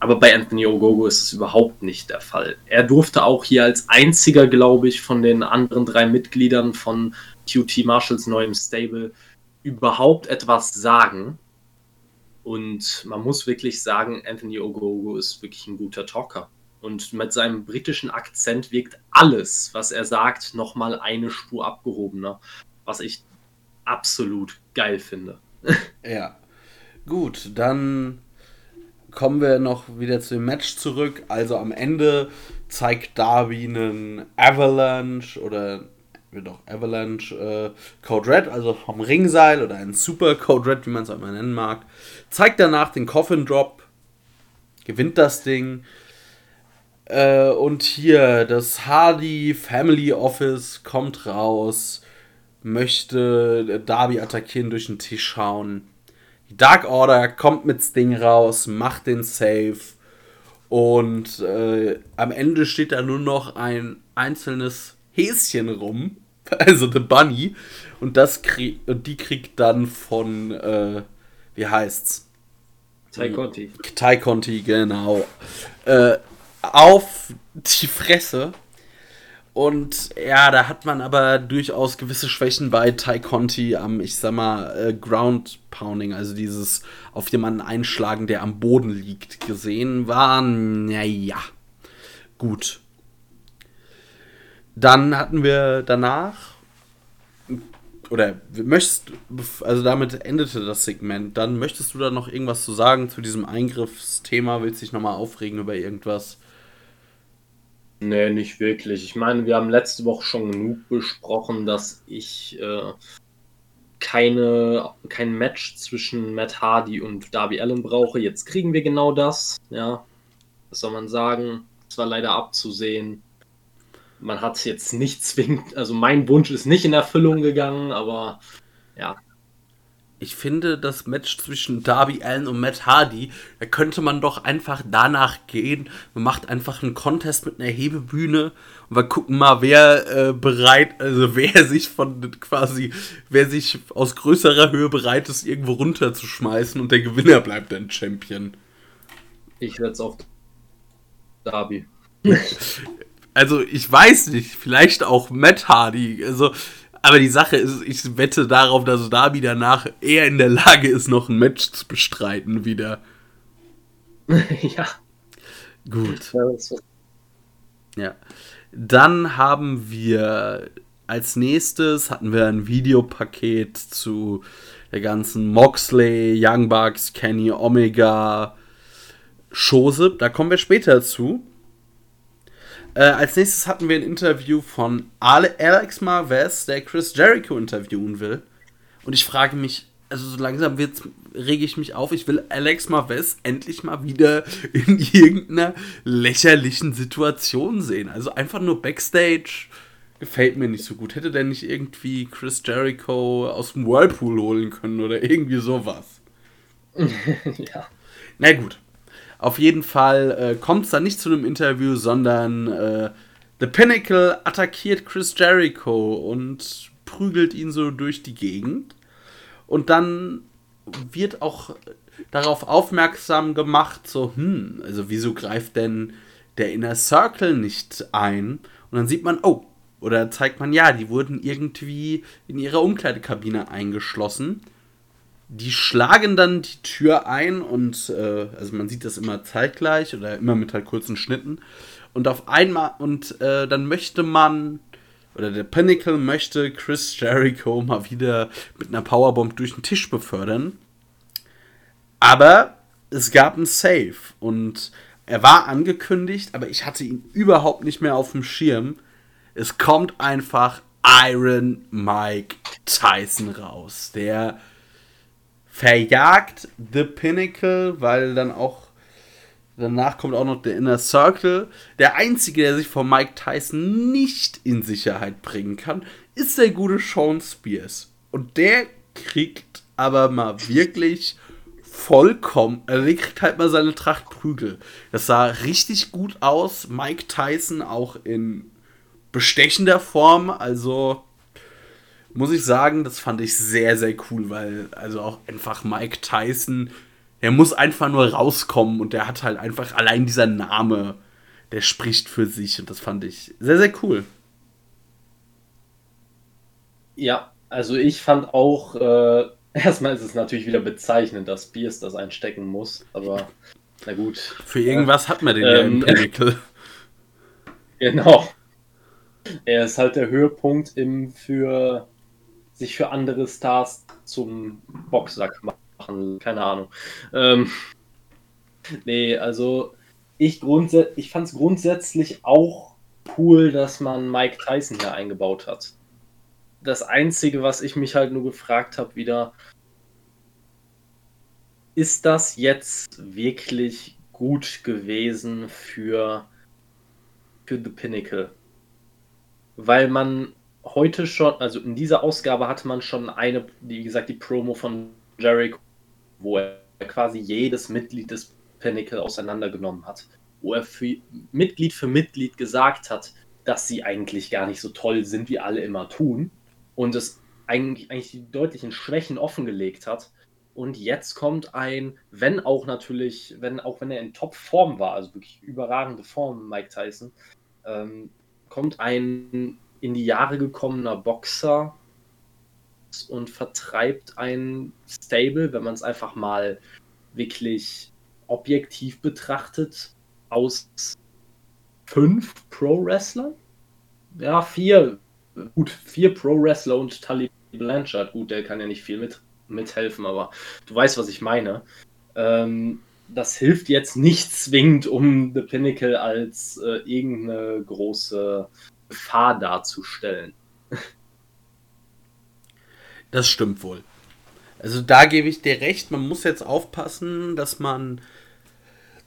Aber bei Anthony Ogogo ist es überhaupt nicht der Fall. Er durfte auch hier als einziger, glaube ich, von den anderen drei Mitgliedern von QT Marshalls neuem Stable überhaupt etwas sagen. Und man muss wirklich sagen, Anthony Ogogo ist wirklich ein guter Talker. Und mit seinem britischen Akzent wirkt alles, was er sagt, nochmal eine Spur abgehobener. Was ich absolut geil finde. ja. Gut, dann kommen wir noch wieder zu dem Match zurück. Also am Ende zeigt Darby einen Avalanche oder wird auch Avalanche äh, Code Red, also vom Ringseil oder ein Super Code Red, wie man es auch immer nennen mag. Zeigt danach den Coffin Drop, gewinnt das Ding. Äh, und hier das Hardy Family Office kommt raus, möchte Darby attackieren, durch den Tisch hauen. Dark Order kommt mit Sting raus, macht den Save. Und äh, am Ende steht da nur noch ein einzelnes Häschen rum. Also The Bunny. Und das krieg, und die kriegt dann von, äh, wie heißt's? Ty Conti. Ty Conti, genau. Äh, auf die Fresse. Und ja, da hat man aber durchaus gewisse Schwächen bei Ty Conti am, ich sag mal, äh, Ground Pounding, also dieses auf jemanden einschlagen, der am Boden liegt, gesehen war, naja, gut. Dann hatten wir danach, oder möchtest, also damit endete das Segment, dann möchtest du da noch irgendwas zu sagen zu diesem Eingriffsthema? Willst dich nochmal aufregen über irgendwas? Nee, nicht wirklich. Ich meine, wir haben letzte Woche schon genug besprochen, dass ich äh, keine, kein Match zwischen Matt Hardy und Darby Allen brauche. Jetzt kriegen wir genau das. Ja, was soll man sagen? Es war leider abzusehen. Man hat jetzt nicht zwingend, also mein Wunsch ist nicht in Erfüllung gegangen, aber ja, ich finde, das Match zwischen Darby Allen und Matt Hardy, da könnte man doch einfach danach gehen. Man macht einfach einen Contest mit einer Hebebühne und wir gucken mal, wer äh, bereit, also wer sich von quasi, wer sich aus größerer Höhe bereit ist, irgendwo runterzuschmeißen und der Gewinner bleibt dann Champion. Ich setze auf Darby. also ich weiß nicht, vielleicht auch Matt Hardy. Also aber die Sache ist, ich wette darauf, dass Darby danach eher in der Lage ist, noch ein Match zu bestreiten wieder. ja. Gut. Ja. Dann haben wir als nächstes hatten wir ein Videopaket zu der ganzen Moxley, Young Bucks, Kenny Omega Chose. Da kommen wir später zu. Äh, als nächstes hatten wir ein Interview von Alex Marvez, der Chris Jericho interviewen will. Und ich frage mich, also so langsam wird's, rege ich mich auf, ich will Alex Marvez endlich mal wieder in irgendeiner lächerlichen Situation sehen. Also einfach nur Backstage gefällt mir nicht so gut. Hätte der nicht irgendwie Chris Jericho aus dem Whirlpool holen können oder irgendwie sowas? ja. Na gut. Auf jeden Fall äh, kommt es dann nicht zu einem Interview, sondern äh, The Pinnacle attackiert Chris Jericho und prügelt ihn so durch die Gegend. Und dann wird auch darauf aufmerksam gemacht, so, hm, also wieso greift denn der Inner Circle nicht ein? Und dann sieht man, oh, oder zeigt man, ja, die wurden irgendwie in ihrer Umkleidekabine eingeschlossen. Die schlagen dann die Tür ein und äh, also man sieht das immer zeitgleich oder immer mit halt kurzen Schnitten. Und auf einmal, und äh, dann möchte man, oder der Pinnacle möchte Chris Jericho mal wieder mit einer Powerbomb durch den Tisch befördern. Aber es gab ein Save und er war angekündigt, aber ich hatte ihn überhaupt nicht mehr auf dem Schirm. Es kommt einfach Iron Mike Tyson raus, der verjagt The Pinnacle, weil dann auch danach kommt auch noch der Inner Circle. Der einzige, der sich von Mike Tyson nicht in Sicherheit bringen kann, ist der gute Sean Spears. Und der kriegt aber mal wirklich vollkommen, also der kriegt halt mal seine Tracht Prügel. Das sah richtig gut aus. Mike Tyson auch in bestechender Form, also muss ich sagen, das fand ich sehr, sehr cool, weil also auch einfach Mike Tyson, er muss einfach nur rauskommen und der hat halt einfach allein dieser Name, der spricht für sich und das fand ich sehr, sehr cool. Ja, also ich fand auch, äh, erstmal ist es natürlich wieder bezeichnend, dass Spears das einstecken muss, aber na gut. Für irgendwas hat man den ähm, ja im Pinnacle. Genau. Er ist halt der Höhepunkt im für sich für andere Stars zum Boxsack machen. Keine Ahnung. Ähm, nee, also ich, ich fand es grundsätzlich auch cool, dass man Mike Tyson hier eingebaut hat. Das Einzige, was ich mich halt nur gefragt habe, wieder, ist das jetzt wirklich gut gewesen für, für The Pinnacle? Weil man heute schon, also in dieser Ausgabe hatte man schon eine, wie gesagt, die Promo von Jericho, wo er quasi jedes Mitglied des Pinnacle auseinandergenommen hat. Wo er für Mitglied für Mitglied gesagt hat, dass sie eigentlich gar nicht so toll sind, wie alle immer tun. Und es eigentlich, eigentlich die deutlichen Schwächen offengelegt hat. Und jetzt kommt ein, wenn auch natürlich, wenn auch wenn er in Top-Form war, also wirklich überragende Form, Mike Tyson, ähm, kommt ein in die Jahre gekommener Boxer und vertreibt ein Stable, wenn man es einfach mal wirklich objektiv betrachtet, aus fünf Pro-Wrestlern? Ja, vier. Gut, vier Pro-Wrestler und Tully Blanchard. Gut, der kann ja nicht viel mit, mithelfen, aber du weißt, was ich meine. Ähm, das hilft jetzt nicht zwingend, um The Pinnacle als äh, irgendeine große Gefahr darzustellen. Das stimmt wohl. Also da gebe ich dir recht, man muss jetzt aufpassen, dass man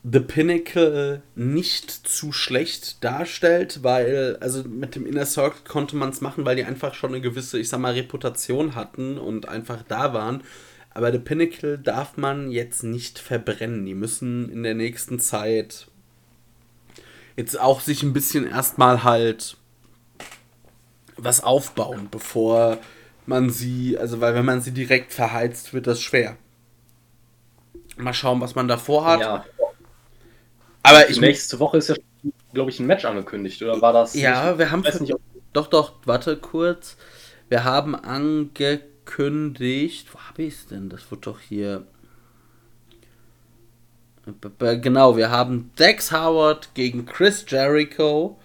The Pinnacle nicht zu schlecht darstellt, weil, also mit dem Inner Circle konnte man es machen, weil die einfach schon eine gewisse, ich sag mal, Reputation hatten und einfach da waren. Aber The Pinnacle darf man jetzt nicht verbrennen. Die müssen in der nächsten Zeit jetzt auch sich ein bisschen erstmal halt was aufbauen, bevor man sie, also weil wenn man sie direkt verheizt, wird das schwer. Mal schauen, was man davor hat. Ja. Aber ich nächste Woche ist ja, glaube ich, ein Match angekündigt, oder war das? Ja, nicht, wir haben. Für, nicht, doch, doch, warte kurz. Wir haben angekündigt. Wo habe ich es denn? Das wird doch hier. Genau, wir haben Dex Howard gegen Chris Jericho.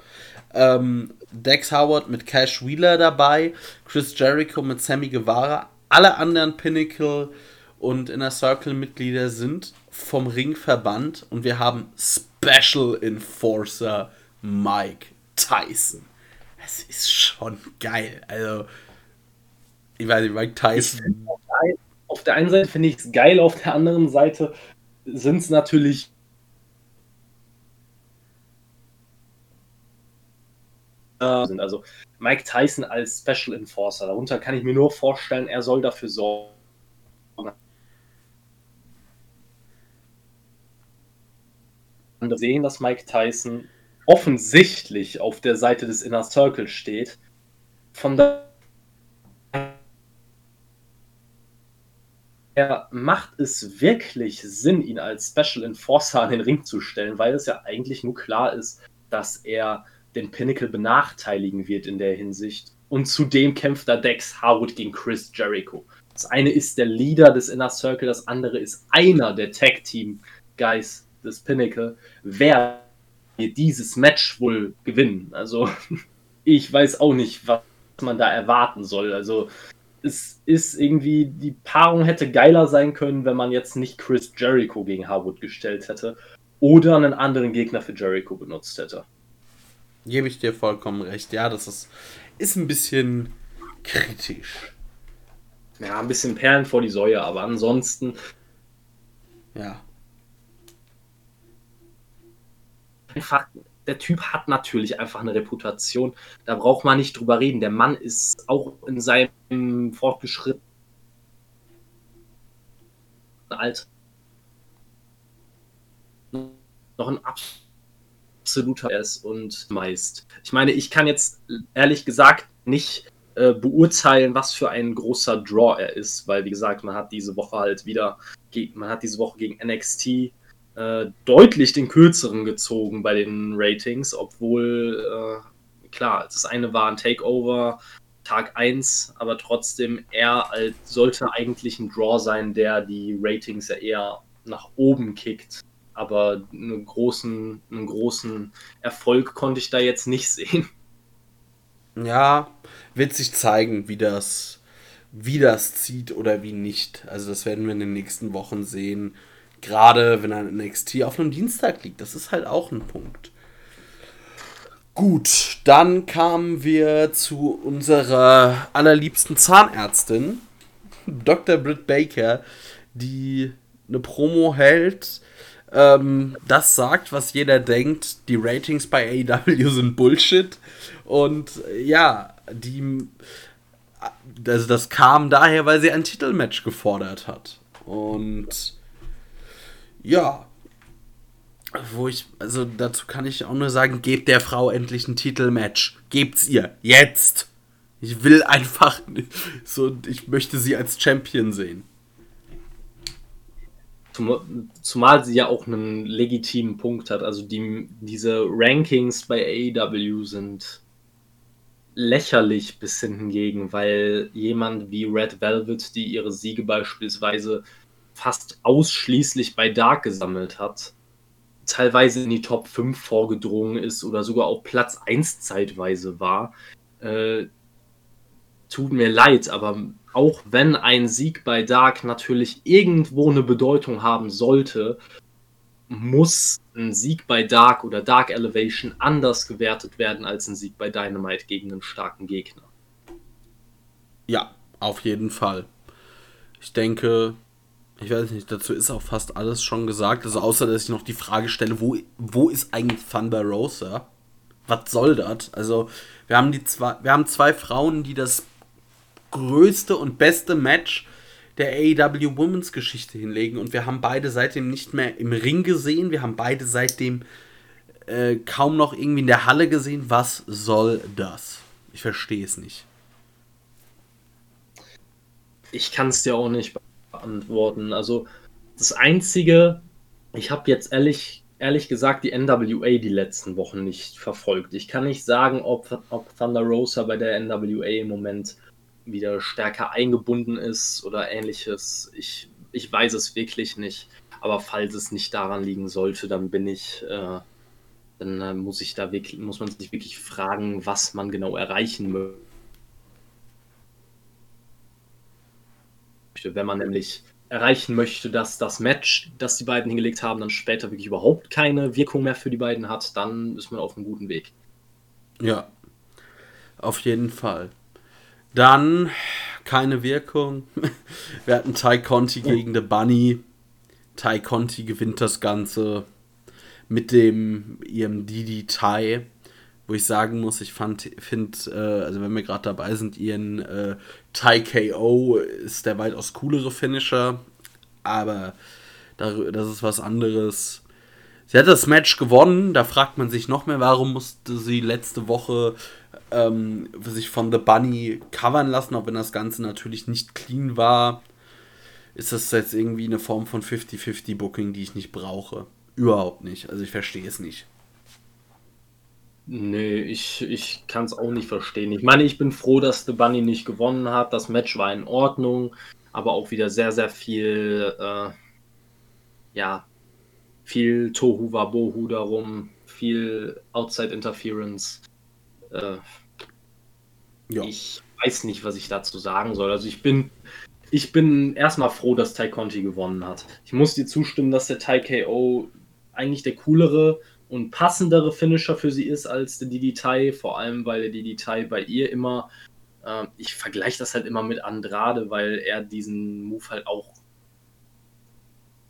Ähm, Dex Howard mit Cash Wheeler dabei, Chris Jericho mit Sammy Guevara. Alle anderen Pinnacle und Inner Circle Mitglieder sind vom Ring verbannt und wir haben Special Enforcer Mike Tyson. Das ist schon geil. Also, ich weiß nicht, Mike Tyson. Auf der einen Seite finde ich es geil, auf der anderen Seite sind es natürlich sind. Also Mike Tyson als Special Enforcer. Darunter kann ich mir nur vorstellen, er soll dafür sorgen. sehen, dass Mike Tyson offensichtlich auf der Seite des Inner Circle steht. Von daher macht es wirklich Sinn, ihn als Special Enforcer an den Ring zu stellen, weil es ja eigentlich nur klar ist, dass er den Pinnacle benachteiligen wird in der Hinsicht. Und zudem kämpft da Dex Howard gegen Chris Jericho. Das eine ist der Leader des Inner Circle, das andere ist einer der Tag Team Guys des Pinnacle. Wer wird dieses Match wohl gewinnen? Also, ich weiß auch nicht, was man da erwarten soll. Also, es ist irgendwie, die Paarung hätte geiler sein können, wenn man jetzt nicht Chris Jericho gegen Harwood gestellt hätte oder einen anderen Gegner für Jericho benutzt hätte. Gebe ich dir vollkommen recht. Ja, das ist, ist ein bisschen kritisch. Ja, ein bisschen Perlen vor die Säue, aber ansonsten. Ja. Einfach, der Typ hat natürlich einfach eine Reputation. Da braucht man nicht drüber reden. Der Mann ist auch in seinem fortgeschrittenen Alter noch ein absoluter ist und meist. Ich meine, ich kann jetzt ehrlich gesagt nicht äh, beurteilen, was für ein großer Draw er ist, weil wie gesagt, man hat diese Woche halt wieder, man hat diese Woche gegen NXT äh, deutlich den kürzeren gezogen bei den Ratings, obwohl äh, klar, das eine war ein Takeover Tag 1, aber trotzdem er als, sollte eigentlich ein Draw sein, der die Ratings ja eher nach oben kickt. Aber einen großen, einen großen Erfolg konnte ich da jetzt nicht sehen. Ja, wird sich zeigen, wie das, wie das zieht oder wie nicht. Also das werden wir in den nächsten Wochen sehen. Gerade wenn ein NXT auf einem Dienstag liegt. Das ist halt auch ein Punkt. Gut, dann kamen wir zu unserer allerliebsten Zahnärztin, Dr. Britt Baker, die eine Promo hält, ähm, das sagt, was jeder denkt, die Ratings bei AEW sind Bullshit. Und ja, die. Also das kam daher, weil sie ein Titelmatch gefordert hat. Und ja, wo ich, also dazu kann ich auch nur sagen, gebt der Frau endlich ein Titelmatch. Gebt's ihr. Jetzt. Ich will einfach so, ich möchte sie als Champion sehen. Zumal sie ja auch einen legitimen Punkt hat. Also die, diese Rankings bei AEW sind lächerlich bis hinten gegen, weil jemand wie Red Velvet, die ihre Siege beispielsweise fast ausschließlich bei Dark gesammelt hat, teilweise in die Top 5 vorgedrungen ist oder sogar auf Platz 1 zeitweise war. Äh, tut mir leid, aber auch wenn ein Sieg bei Dark natürlich irgendwo eine Bedeutung haben sollte, muss ein Sieg bei Dark oder Dark Elevation anders gewertet werden als ein Sieg bei Dynamite gegen einen starken Gegner. Ja, auf jeden Fall. Ich denke, ich weiß nicht, dazu ist auch fast alles schon gesagt. Also außer, dass ich noch die Frage stelle, wo, wo ist eigentlich Thunder Rosa? Was soll das? Also, wir haben die zwei, wir haben zwei Frauen, die das größte und beste Match der AEW Women's Geschichte hinlegen und wir haben beide seitdem nicht mehr im Ring gesehen. Wir haben beide seitdem äh, kaum noch irgendwie in der Halle gesehen. Was soll das? Ich verstehe es nicht. Ich kann es dir auch nicht beantworten. Also das Einzige, ich habe jetzt ehrlich, ehrlich gesagt die NWA die letzten Wochen nicht verfolgt. Ich kann nicht sagen, ob, ob Thunder Rosa bei der NWA im Moment wieder stärker eingebunden ist oder ähnliches. Ich, ich weiß es wirklich nicht. Aber falls es nicht daran liegen sollte, dann bin ich, äh, dann äh, muss ich da wirklich, muss man sich wirklich fragen, was man genau erreichen möchte. Wenn man nämlich erreichen möchte, dass das Match, das die beiden hingelegt haben, dann später wirklich überhaupt keine Wirkung mehr für die beiden hat, dann ist man auf einem guten Weg. Ja, auf jeden Fall. Dann keine Wirkung. Wir hatten Ty Conti gegen The Bunny. Ty Conti gewinnt das Ganze mit dem ihrem Didi Ty, wo ich sagen muss, ich fand, finde, äh, also wenn wir gerade dabei sind, ihren äh, Ty KO ist der weitaus coolere Finisher, aber das ist was anderes. Sie hat das Match gewonnen, da fragt man sich noch mehr, warum musste sie letzte Woche ähm, sich von The Bunny covern lassen, auch wenn das Ganze natürlich nicht clean war. Ist das jetzt irgendwie eine Form von 50-50 Booking, die ich nicht brauche? Überhaupt nicht. Also ich verstehe es nicht. Nee, ich, ich kann es auch nicht verstehen. Ich meine, ich bin froh, dass The Bunny nicht gewonnen hat. Das Match war in Ordnung. aber auch wieder sehr, sehr viel, äh, ja, viel Tohu Wabohu darum, viel Outside Interference. Äh, ja. Ich weiß nicht, was ich dazu sagen soll. Also ich bin, ich bin erstmal froh, dass Tai Conti gewonnen hat. Ich muss dir zustimmen, dass der Tai KO eigentlich der coolere und passendere Finisher für sie ist als der Didi Tai, vor allem weil der Didi Tai bei ihr immer, äh, ich vergleiche das halt immer mit Andrade, weil er diesen Move halt auch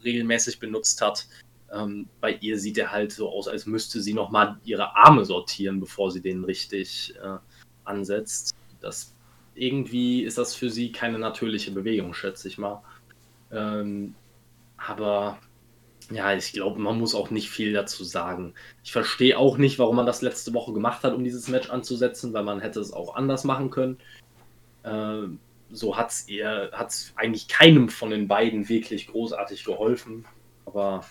regelmäßig benutzt hat. Ähm, bei ihr sieht er halt so aus, als müsste sie nochmal ihre Arme sortieren, bevor sie den richtig äh, ansetzt. Das irgendwie ist das für sie keine natürliche Bewegung, schätze ich mal. Ähm, aber ja, ich glaube, man muss auch nicht viel dazu sagen. Ich verstehe auch nicht, warum man das letzte Woche gemacht hat, um dieses Match anzusetzen, weil man hätte es auch anders machen können. Äh, so hat es eigentlich keinem von den beiden wirklich großartig geholfen. Aber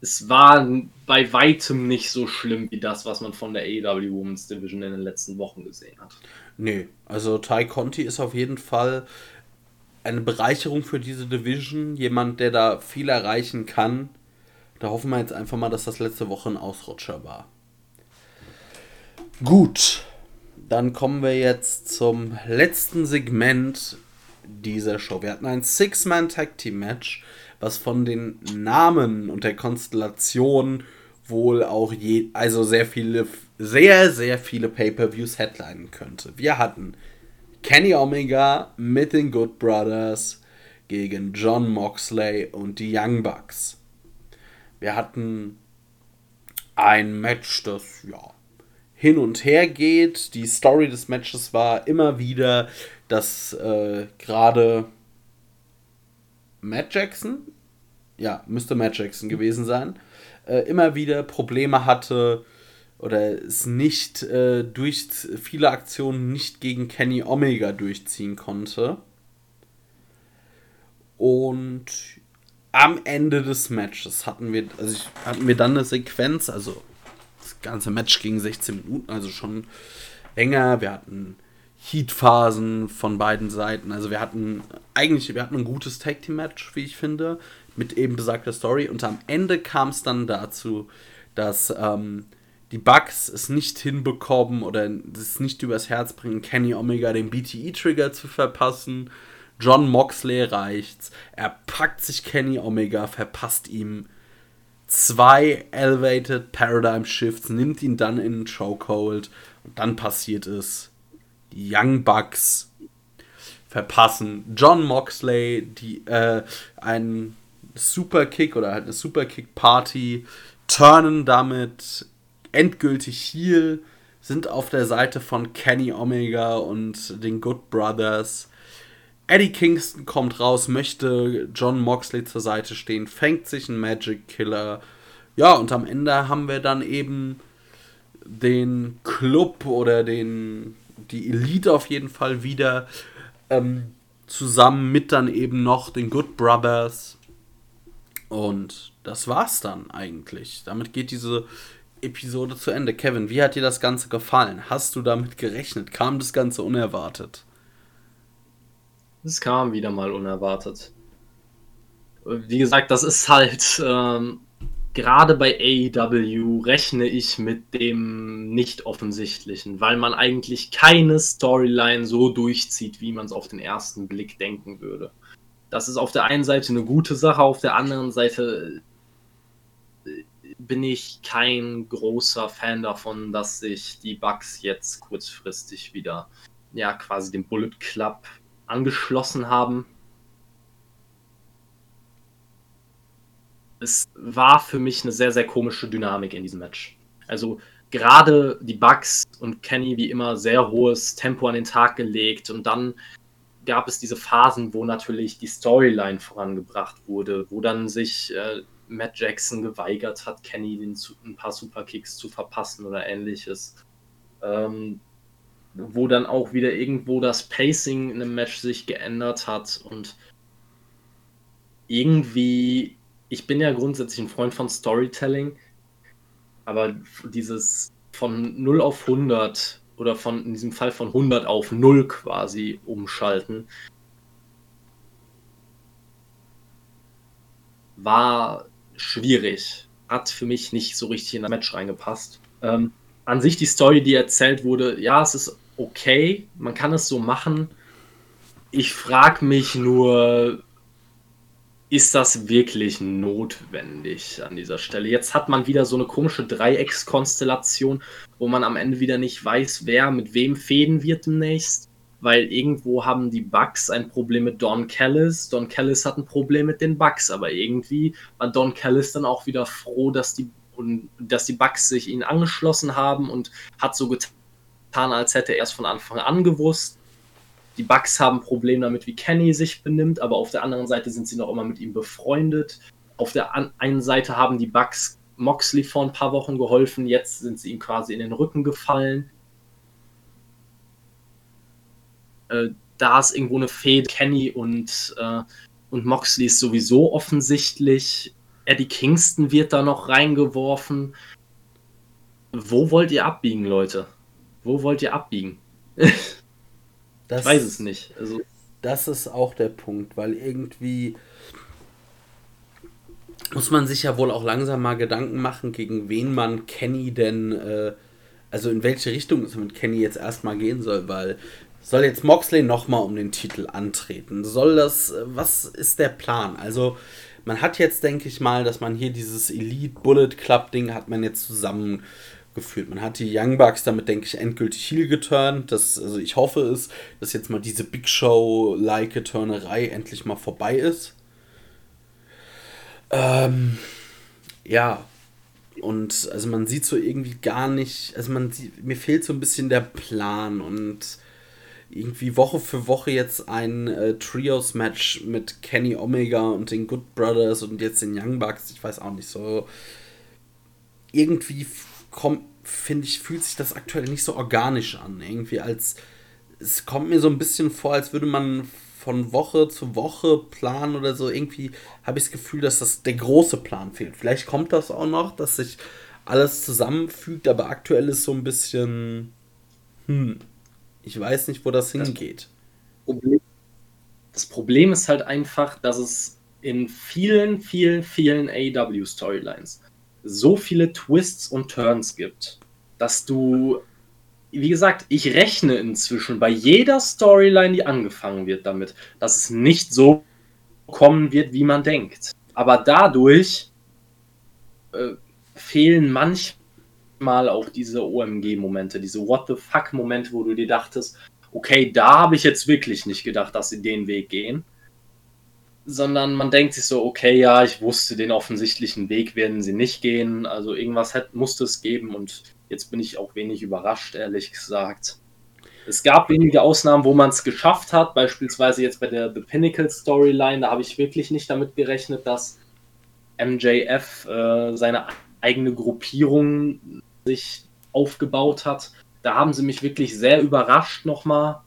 es war bei weitem nicht so schlimm wie das, was man von der AEW Women's Division in den letzten Wochen gesehen hat. Nee, also Ty Conti ist auf jeden Fall eine Bereicherung für diese Division, jemand, der da viel erreichen kann. Da hoffen wir jetzt einfach mal, dass das letzte Woche ein Ausrutscher war. Gut, dann kommen wir jetzt zum letzten Segment dieser Show. Wir hatten ein Six-Man-Tag-Team-Match was von den Namen und der Konstellation wohl auch je, also sehr viele, sehr, sehr viele Pay-Per-Views headlinen könnte. Wir hatten Kenny Omega mit den Good Brothers gegen John Moxley und die Young Bucks. Wir hatten ein Match, das ja hin und her geht. Die Story des Matches war immer wieder, dass äh, gerade Matt Jackson, ja, müsste Matt Jackson gewesen sein, äh, immer wieder Probleme hatte oder es nicht äh, durch viele Aktionen nicht gegen Kenny Omega durchziehen konnte. Und am Ende des Matches hatten wir, also ich, hatten wir dann eine Sequenz, also das ganze Match ging 16 Minuten, also schon länger. Wir hatten Heat-Phasen von beiden Seiten. Also wir hatten eigentlich, wir hatten ein gutes Tag Team Match, wie ich finde, mit eben besagter Story. Und am Ende kam es dann dazu, dass ähm, die Bugs es nicht hinbekommen oder es nicht übers Herz bringen, Kenny Omega den BTE-Trigger zu verpassen. John Moxley reicht's. Er packt sich Kenny Omega, verpasst ihm zwei Elevated Paradigm Shifts, nimmt ihn dann in den Chokehold und dann passiert es Young Bucks verpassen John Moxley, die äh, einen Superkick oder halt eine Superkick Party, turnen damit endgültig heel, sind auf der Seite von Kenny Omega und den Good Brothers. Eddie Kingston kommt raus, möchte John Moxley zur Seite stehen, fängt sich einen Magic Killer. Ja, und am Ende haben wir dann eben den Club oder den die Elite auf jeden Fall wieder ähm, zusammen mit dann eben noch den Good Brothers. Und das war's dann eigentlich. Damit geht diese Episode zu Ende. Kevin, wie hat dir das Ganze gefallen? Hast du damit gerechnet? Kam das Ganze unerwartet? Es kam wieder mal unerwartet. Wie gesagt, das ist halt ähm, gerade bei AEW rechne ich mit dem nicht offensichtlichen, weil man eigentlich keine Storyline so durchzieht, wie man es auf den ersten Blick denken würde. Das ist auf der einen Seite eine gute Sache, auf der anderen Seite äh, bin ich kein großer Fan davon, dass sich die Bugs jetzt kurzfristig wieder ja quasi dem Bullet Club angeschlossen haben es war für mich eine sehr, sehr komische Dynamik in diesem Match. Also gerade die Bugs und Kenny wie immer sehr hohes Tempo an den Tag gelegt und dann gab es diese Phasen, wo natürlich die Storyline vorangebracht wurde, wo dann sich äh, Matt Jackson geweigert hat, Kenny den, ein paar Superkicks zu verpassen oder ähnliches. Ähm, wo dann auch wieder irgendwo das Pacing in einem Match sich geändert hat und irgendwie ich bin ja grundsätzlich ein Freund von Storytelling, aber dieses von 0 auf 100 oder von in diesem Fall von 100 auf 0 quasi umschalten, war schwierig. Hat für mich nicht so richtig in das Match reingepasst. Ähm, an sich die Story, die erzählt wurde, ja, es ist okay, man kann es so machen. Ich frage mich nur, ist das wirklich notwendig an dieser Stelle? Jetzt hat man wieder so eine komische Dreieckskonstellation, wo man am Ende wieder nicht weiß, wer mit wem fäden wird demnächst. Weil irgendwo haben die Bugs ein Problem mit Don Callis. Don Callis hat ein Problem mit den Bugs, aber irgendwie war Don Callis dann auch wieder froh, dass die, und, dass die Bugs sich ihnen angeschlossen haben und hat so getan, als hätte er es von Anfang an gewusst die Bugs haben Probleme damit, wie Kenny sich benimmt, aber auf der anderen Seite sind sie noch immer mit ihm befreundet. Auf der einen Seite haben die Bugs Moxley vor ein paar Wochen geholfen, jetzt sind sie ihm quasi in den Rücken gefallen. Äh, da ist irgendwo eine Fehde. Kenny und, äh, und Moxley ist sowieso offensichtlich. Eddie Kingston wird da noch reingeworfen. Wo wollt ihr abbiegen, Leute? Wo wollt ihr abbiegen? Das, ich weiß es nicht. Also, das ist auch der Punkt, weil irgendwie muss man sich ja wohl auch langsam mal Gedanken machen, gegen wen man Kenny denn, äh, also in welche Richtung es mit Kenny jetzt erstmal gehen soll, weil soll jetzt Moxley nochmal um den Titel antreten? Soll das, was ist der Plan? Also man hat jetzt, denke ich mal, dass man hier dieses Elite Bullet Club Ding hat man jetzt zusammen geführt. Man hat die Young Bucks damit, denke ich, endgültig heel geturnt. Das, also ich hoffe es, dass jetzt mal diese Big Show-like Turnerei endlich mal vorbei ist. Ähm, ja, und also man sieht so irgendwie gar nicht, also man sieht, mir fehlt so ein bisschen der Plan und irgendwie Woche für Woche jetzt ein äh, Trios-Match mit Kenny Omega und den Good Brothers und jetzt den Young Bucks, ich weiß auch nicht so. Irgendwie kommt, finde ich, fühlt sich das aktuell nicht so organisch an. Irgendwie als, es kommt mir so ein bisschen vor, als würde man von Woche zu Woche planen oder so. Irgendwie habe ich das Gefühl, dass das der große Plan fehlt. Vielleicht kommt das auch noch, dass sich alles zusammenfügt, aber aktuell ist so ein bisschen, hm, ich weiß nicht, wo das hingeht. Problem, das Problem ist halt einfach, dass es in vielen, vielen, vielen AW-Storylines so viele Twists und Turns gibt, dass du, wie gesagt, ich rechne inzwischen bei jeder Storyline, die angefangen wird damit, dass es nicht so kommen wird, wie man denkt. Aber dadurch äh, fehlen manchmal auch diese OMG-Momente, diese What the fuck-Momente, wo du dir dachtest, okay, da habe ich jetzt wirklich nicht gedacht, dass sie den Weg gehen sondern man denkt sich so, okay, ja, ich wusste, den offensichtlichen Weg werden sie nicht gehen, also irgendwas hat, musste es geben und jetzt bin ich auch wenig überrascht, ehrlich gesagt. Es gab wenige Ausnahmen, wo man es geschafft hat, beispielsweise jetzt bei der The Pinnacle Storyline, da habe ich wirklich nicht damit gerechnet, dass MJF äh, seine eigene Gruppierung sich aufgebaut hat. Da haben sie mich wirklich sehr überrascht nochmal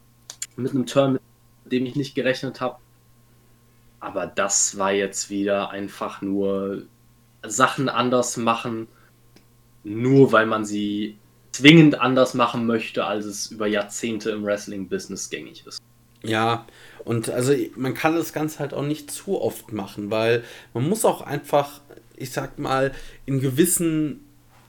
mit einem Turn, mit dem ich nicht gerechnet habe. Aber das war jetzt wieder einfach nur Sachen anders machen, nur weil man sie zwingend anders machen möchte, als es über Jahrzehnte im Wrestling-Business gängig ist. Ja, und also man kann das Ganze halt auch nicht zu oft machen, weil man muss auch einfach, ich sag mal, in gewissen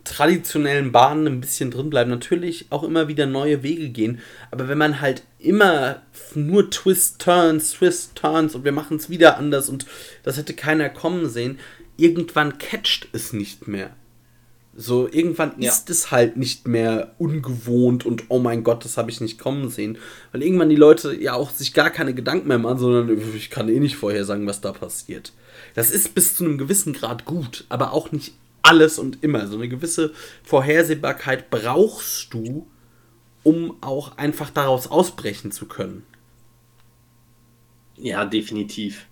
traditionellen Bahnen ein bisschen drin bleiben. Natürlich auch immer wieder neue Wege gehen. Aber wenn man halt immer nur Twist, Turns, Twist, Turns und wir machen es wieder anders und das hätte keiner kommen sehen, irgendwann catcht es nicht mehr. So, irgendwann ja. ist es halt nicht mehr ungewohnt und oh mein Gott, das habe ich nicht kommen sehen. Weil irgendwann die Leute ja auch sich gar keine Gedanken mehr machen, sondern ich kann eh nicht vorher sagen, was da passiert. Das ist bis zu einem gewissen Grad gut, aber auch nicht alles und immer. So eine gewisse Vorhersehbarkeit brauchst du, um auch einfach daraus ausbrechen zu können. Ja, definitiv.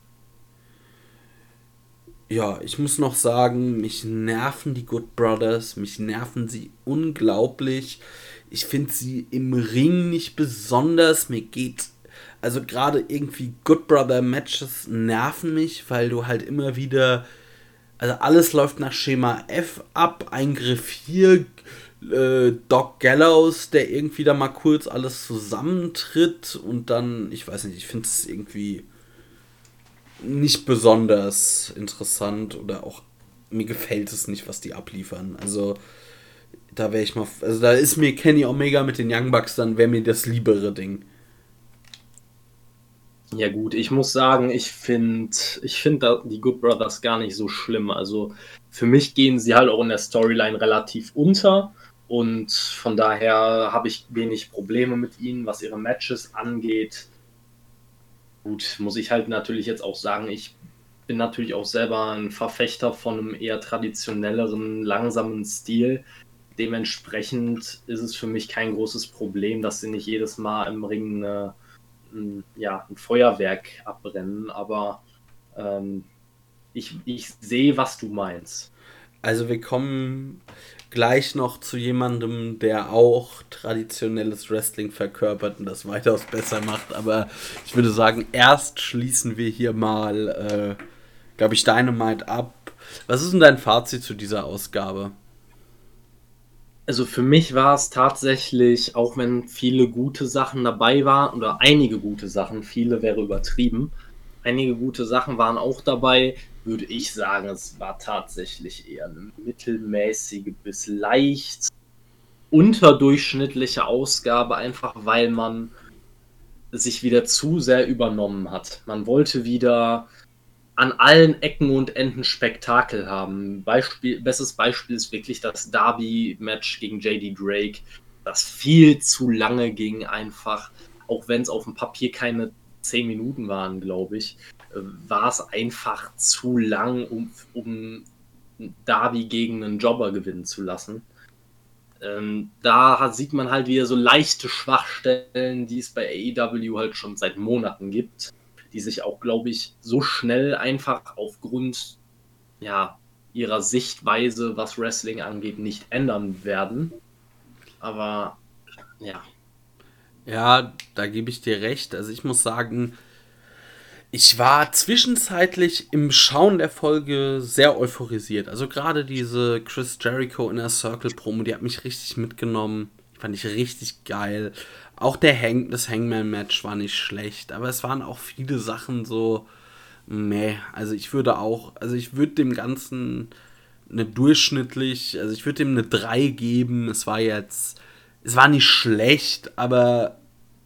Ja, ich muss noch sagen, mich nerven die Good Brothers, mich nerven sie unglaublich. Ich finde sie im Ring nicht besonders. Mir geht, also gerade irgendwie Good Brother Matches nerven mich, weil du halt immer wieder also alles läuft nach Schema F ab. Eingriff hier, äh, Doc Gallows, der irgendwie da mal kurz alles zusammentritt und dann, ich weiß nicht, ich finde es irgendwie. nicht besonders interessant oder auch mir gefällt es nicht, was die abliefern. Also da wäre ich mal, also da ist mir Kenny Omega mit den Young Bucks, dann wäre mir das liebere Ding. Ja gut, ich muss sagen, ich finde ich find die Good Brothers gar nicht so schlimm. Also für mich gehen sie halt auch in der Storyline relativ unter und von daher habe ich wenig Probleme mit ihnen, was ihre Matches angeht. Gut, muss ich halt natürlich jetzt auch sagen, ich bin natürlich auch selber ein Verfechter von einem eher traditionelleren, langsamen Stil. Dementsprechend ist es für mich kein großes Problem, dass sie nicht jedes Mal im Ring eine, ein, ja, ein Feuerwerk abbrennen, aber ähm, ich, ich sehe, was du meinst. Also wir kommen gleich noch zu jemandem, der auch traditionelles Wrestling verkörpert und das weitaus besser macht. Aber ich würde sagen, erst schließen wir hier mal, äh, glaube ich, Dynamite ab. Was ist denn dein Fazit zu dieser Ausgabe? Also für mich war es tatsächlich, auch wenn viele gute Sachen dabei waren, oder einige gute Sachen, viele wäre übertrieben, einige gute Sachen waren auch dabei, würde ich sagen, es war tatsächlich eher eine mittelmäßige bis leicht unterdurchschnittliche Ausgabe, einfach weil man sich wieder zu sehr übernommen hat. Man wollte wieder an allen Ecken und Enden Spektakel haben. Beispiel, bestes Beispiel ist wirklich das Derby-Match gegen JD Drake, das viel zu lange ging, einfach, auch wenn es auf dem Papier keine zehn Minuten waren, glaube ich war es einfach zu lang, um, um Darby gegen einen Jobber gewinnen zu lassen. Ähm, da sieht man halt wieder so leichte Schwachstellen, die es bei AEW halt schon seit Monaten gibt, die sich auch, glaube ich, so schnell einfach aufgrund ja, ihrer Sichtweise, was Wrestling angeht, nicht ändern werden. Aber ja. Ja, da gebe ich dir recht. Also ich muss sagen, ich war zwischenzeitlich im Schauen der Folge sehr euphorisiert. Also gerade diese Chris Jericho Inner Circle Promo, die hat mich richtig mitgenommen. Fand ich richtig geil. Auch der Hang, das Hangman-Match war nicht schlecht, aber es waren auch viele Sachen so, meh. Also ich würde auch, also ich würde dem Ganzen eine durchschnittlich, also ich würde dem eine 3 geben. Es war jetzt, es war nicht schlecht, aber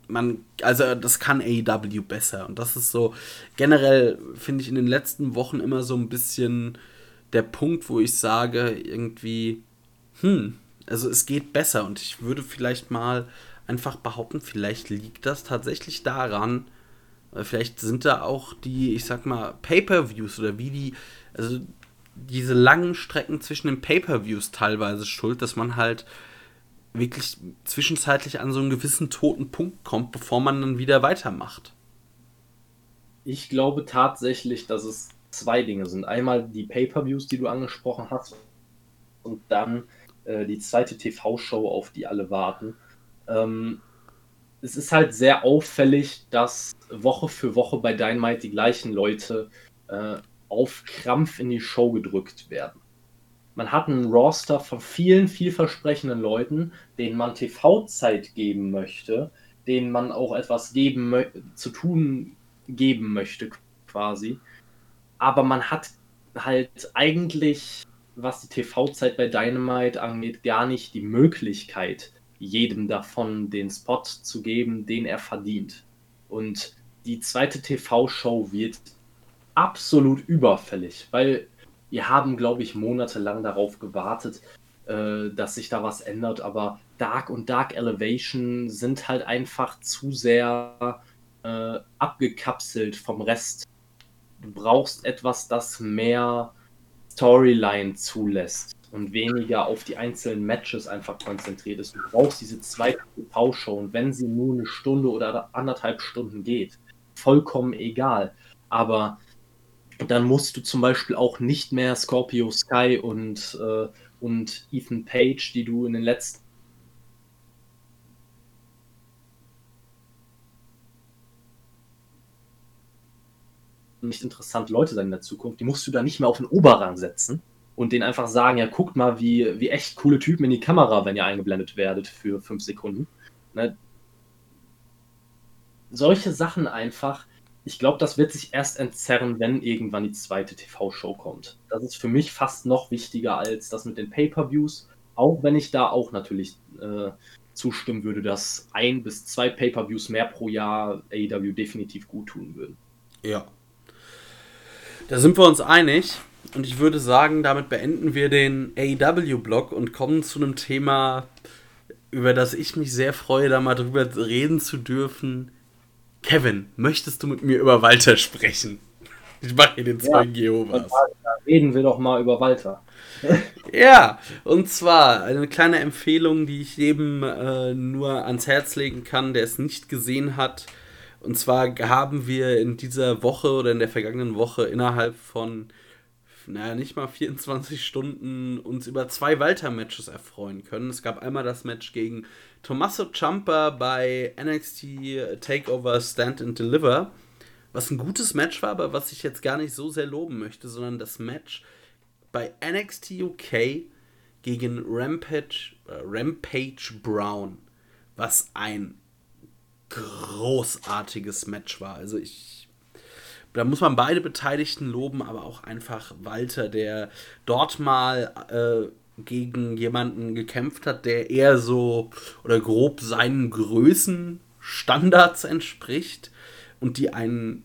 man, also das kann AEW besser. Und das ist so, generell finde ich in den letzten Wochen immer so ein bisschen der Punkt, wo ich sage, irgendwie, hm, also es geht besser. Und ich würde vielleicht mal einfach behaupten, vielleicht liegt das tatsächlich daran, vielleicht sind da auch die, ich sag mal, Pay-per-Views oder wie die, also diese langen Strecken zwischen den Pay-per-Views teilweise schuld, dass man halt wirklich zwischenzeitlich an so einen gewissen toten Punkt kommt, bevor man dann wieder weitermacht. Ich glaube tatsächlich, dass es zwei Dinge sind. Einmal die Pay-per-Views, die du angesprochen hast, und dann äh, die zweite TV-Show, auf die alle warten. Ähm, es ist halt sehr auffällig, dass Woche für Woche bei Dynamite die gleichen Leute äh, auf Krampf in die Show gedrückt werden man hat einen Roster von vielen vielversprechenden Leuten, denen man TV-Zeit geben möchte, denen man auch etwas geben zu tun geben möchte, quasi. Aber man hat halt eigentlich, was die TV-Zeit bei Dynamite angeht, gar nicht die Möglichkeit, jedem davon den Spot zu geben, den er verdient. Und die zweite TV-Show wird absolut überfällig, weil wir haben, glaube ich, monatelang darauf gewartet, äh, dass sich da was ändert, aber Dark und Dark Elevation sind halt einfach zu sehr äh, abgekapselt vom Rest. Du brauchst etwas, das mehr Storyline zulässt und weniger auf die einzelnen Matches einfach konzentriert ist. Du brauchst diese zweite TV-Show und wenn sie nur eine Stunde oder anderthalb Stunden geht, vollkommen egal. Aber dann musst du zum Beispiel auch nicht mehr Scorpio Sky und, äh, und Ethan Page, die du in den letzten nicht interessante Leute sein in der Zukunft, die musst du da nicht mehr auf den Oberrang setzen und denen einfach sagen, ja, guckt mal, wie, wie echt coole Typen in die Kamera, wenn ihr eingeblendet werdet für fünf Sekunden. Ne? Solche Sachen einfach, ich glaube, das wird sich erst entzerren, wenn irgendwann die zweite TV-Show kommt. Das ist für mich fast noch wichtiger als das mit den Pay-per-Views, auch wenn ich da auch natürlich äh, zustimmen würde, dass ein bis zwei Pay-per-Views mehr pro Jahr AEW definitiv gut tun würden. Ja. Da sind wir uns einig. Und ich würde sagen, damit beenden wir den AEW-Blog und kommen zu einem Thema, über das ich mich sehr freue, da mal drüber reden zu dürfen. Kevin, möchtest du mit mir über Walter sprechen? Ich mache hier den Zeugen ja, Jehovas. Reden wir doch mal über Walter. ja, und zwar eine kleine Empfehlung, die ich jedem äh, nur ans Herz legen kann, der es nicht gesehen hat. Und zwar haben wir in dieser Woche oder in der vergangenen Woche innerhalb von naja, nicht mal 24 Stunden uns über zwei Walter-Matches erfreuen können. Es gab einmal das Match gegen Tommaso Ciampa bei NXT Takeover Stand and Deliver, was ein gutes Match war, aber was ich jetzt gar nicht so sehr loben möchte, sondern das Match bei NXT UK gegen Rampage, äh, Rampage Brown, was ein großartiges Match war. Also ich da muss man beide Beteiligten loben, aber auch einfach Walter, der dort mal äh, gegen jemanden gekämpft hat, der eher so oder grob seinen Größenstandards entspricht und die einen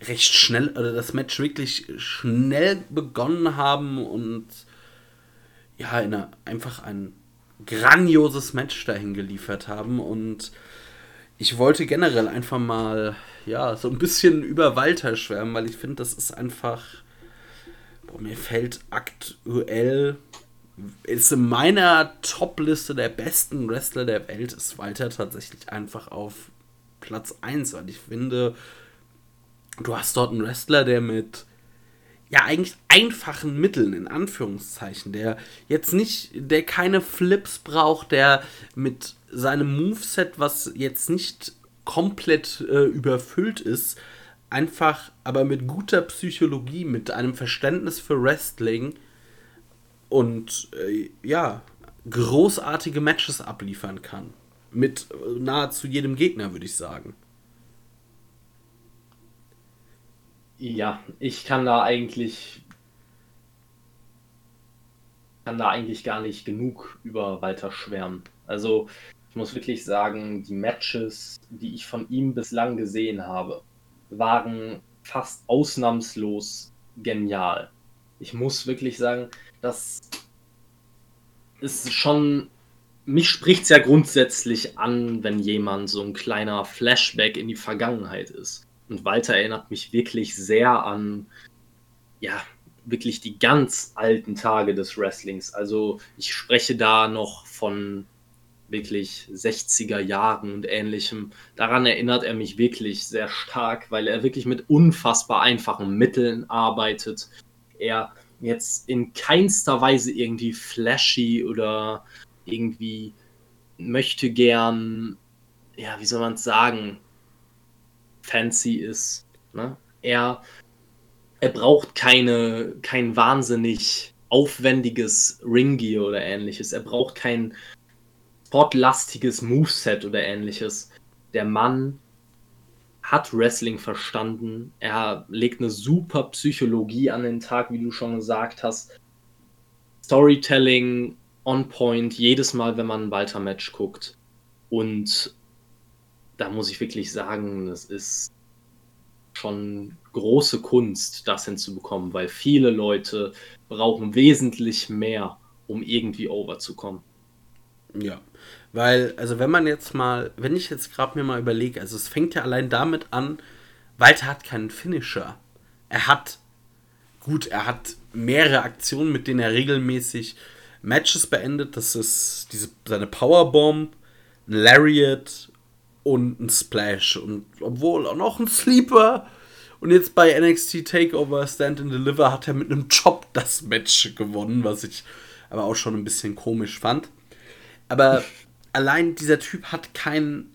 recht schnell, oder das Match wirklich schnell begonnen haben und ja, eine, einfach ein grandioses Match dahin geliefert haben und ich wollte generell einfach mal, ja, so ein bisschen über Walter schwärmen, weil ich finde, das ist einfach, boah, mir fällt aktuell, ist in meiner Top-Liste der besten Wrestler der Welt, ist Walter tatsächlich einfach auf Platz 1, weil ich finde, du hast dort einen Wrestler, der mit ja eigentlich einfachen Mitteln in Anführungszeichen, der jetzt nicht, der keine Flips braucht, der mit seinem Moveset, was jetzt nicht komplett äh, überfüllt ist, einfach aber mit guter Psychologie, mit einem Verständnis für Wrestling und äh, ja, großartige Matches abliefern kann. Mit äh, nahezu jedem Gegner, würde ich sagen. Ja, ich kann da eigentlich kann da eigentlich gar nicht genug über Walter schwärmen. Also ich muss wirklich sagen, die Matches, die ich von ihm bislang gesehen habe, waren fast ausnahmslos genial. Ich muss wirklich sagen, das ist schon. Mich spricht es ja grundsätzlich an, wenn jemand so ein kleiner Flashback in die Vergangenheit ist. Und Walter erinnert mich wirklich sehr an, ja, wirklich die ganz alten Tage des Wrestlings. Also ich spreche da noch von wirklich 60er Jahren und ähnlichem. Daran erinnert er mich wirklich sehr stark, weil er wirklich mit unfassbar einfachen Mitteln arbeitet. Er jetzt in keinster Weise irgendwie flashy oder irgendwie möchte gern, ja, wie soll man es sagen, fancy ist. Ne? Er, er braucht keine, kein wahnsinnig aufwendiges Ringgear oder ähnliches. Er braucht kein sportlastiges Moveset oder ähnliches. Der Mann hat Wrestling verstanden. Er legt eine super Psychologie an den Tag, wie du schon gesagt hast. Storytelling on point, jedes Mal, wenn man ein Walter-Match guckt. Und da muss ich wirklich sagen, das ist schon große Kunst, das hinzubekommen, weil viele Leute brauchen wesentlich mehr, um irgendwie overzukommen. Ja, weil, also wenn man jetzt mal, wenn ich jetzt gerade mir mal überlege, also es fängt ja allein damit an, Walter hat keinen Finisher. Er hat, gut, er hat mehrere Aktionen, mit denen er regelmäßig Matches beendet. Das ist diese, seine Powerbomb, ein Lariat und ein Splash. Und obwohl auch noch ein Sleeper. Und jetzt bei NXT Takeover Stand and Deliver hat er mit einem Chop das Match gewonnen, was ich aber auch schon ein bisschen komisch fand. Aber allein dieser Typ hat keinen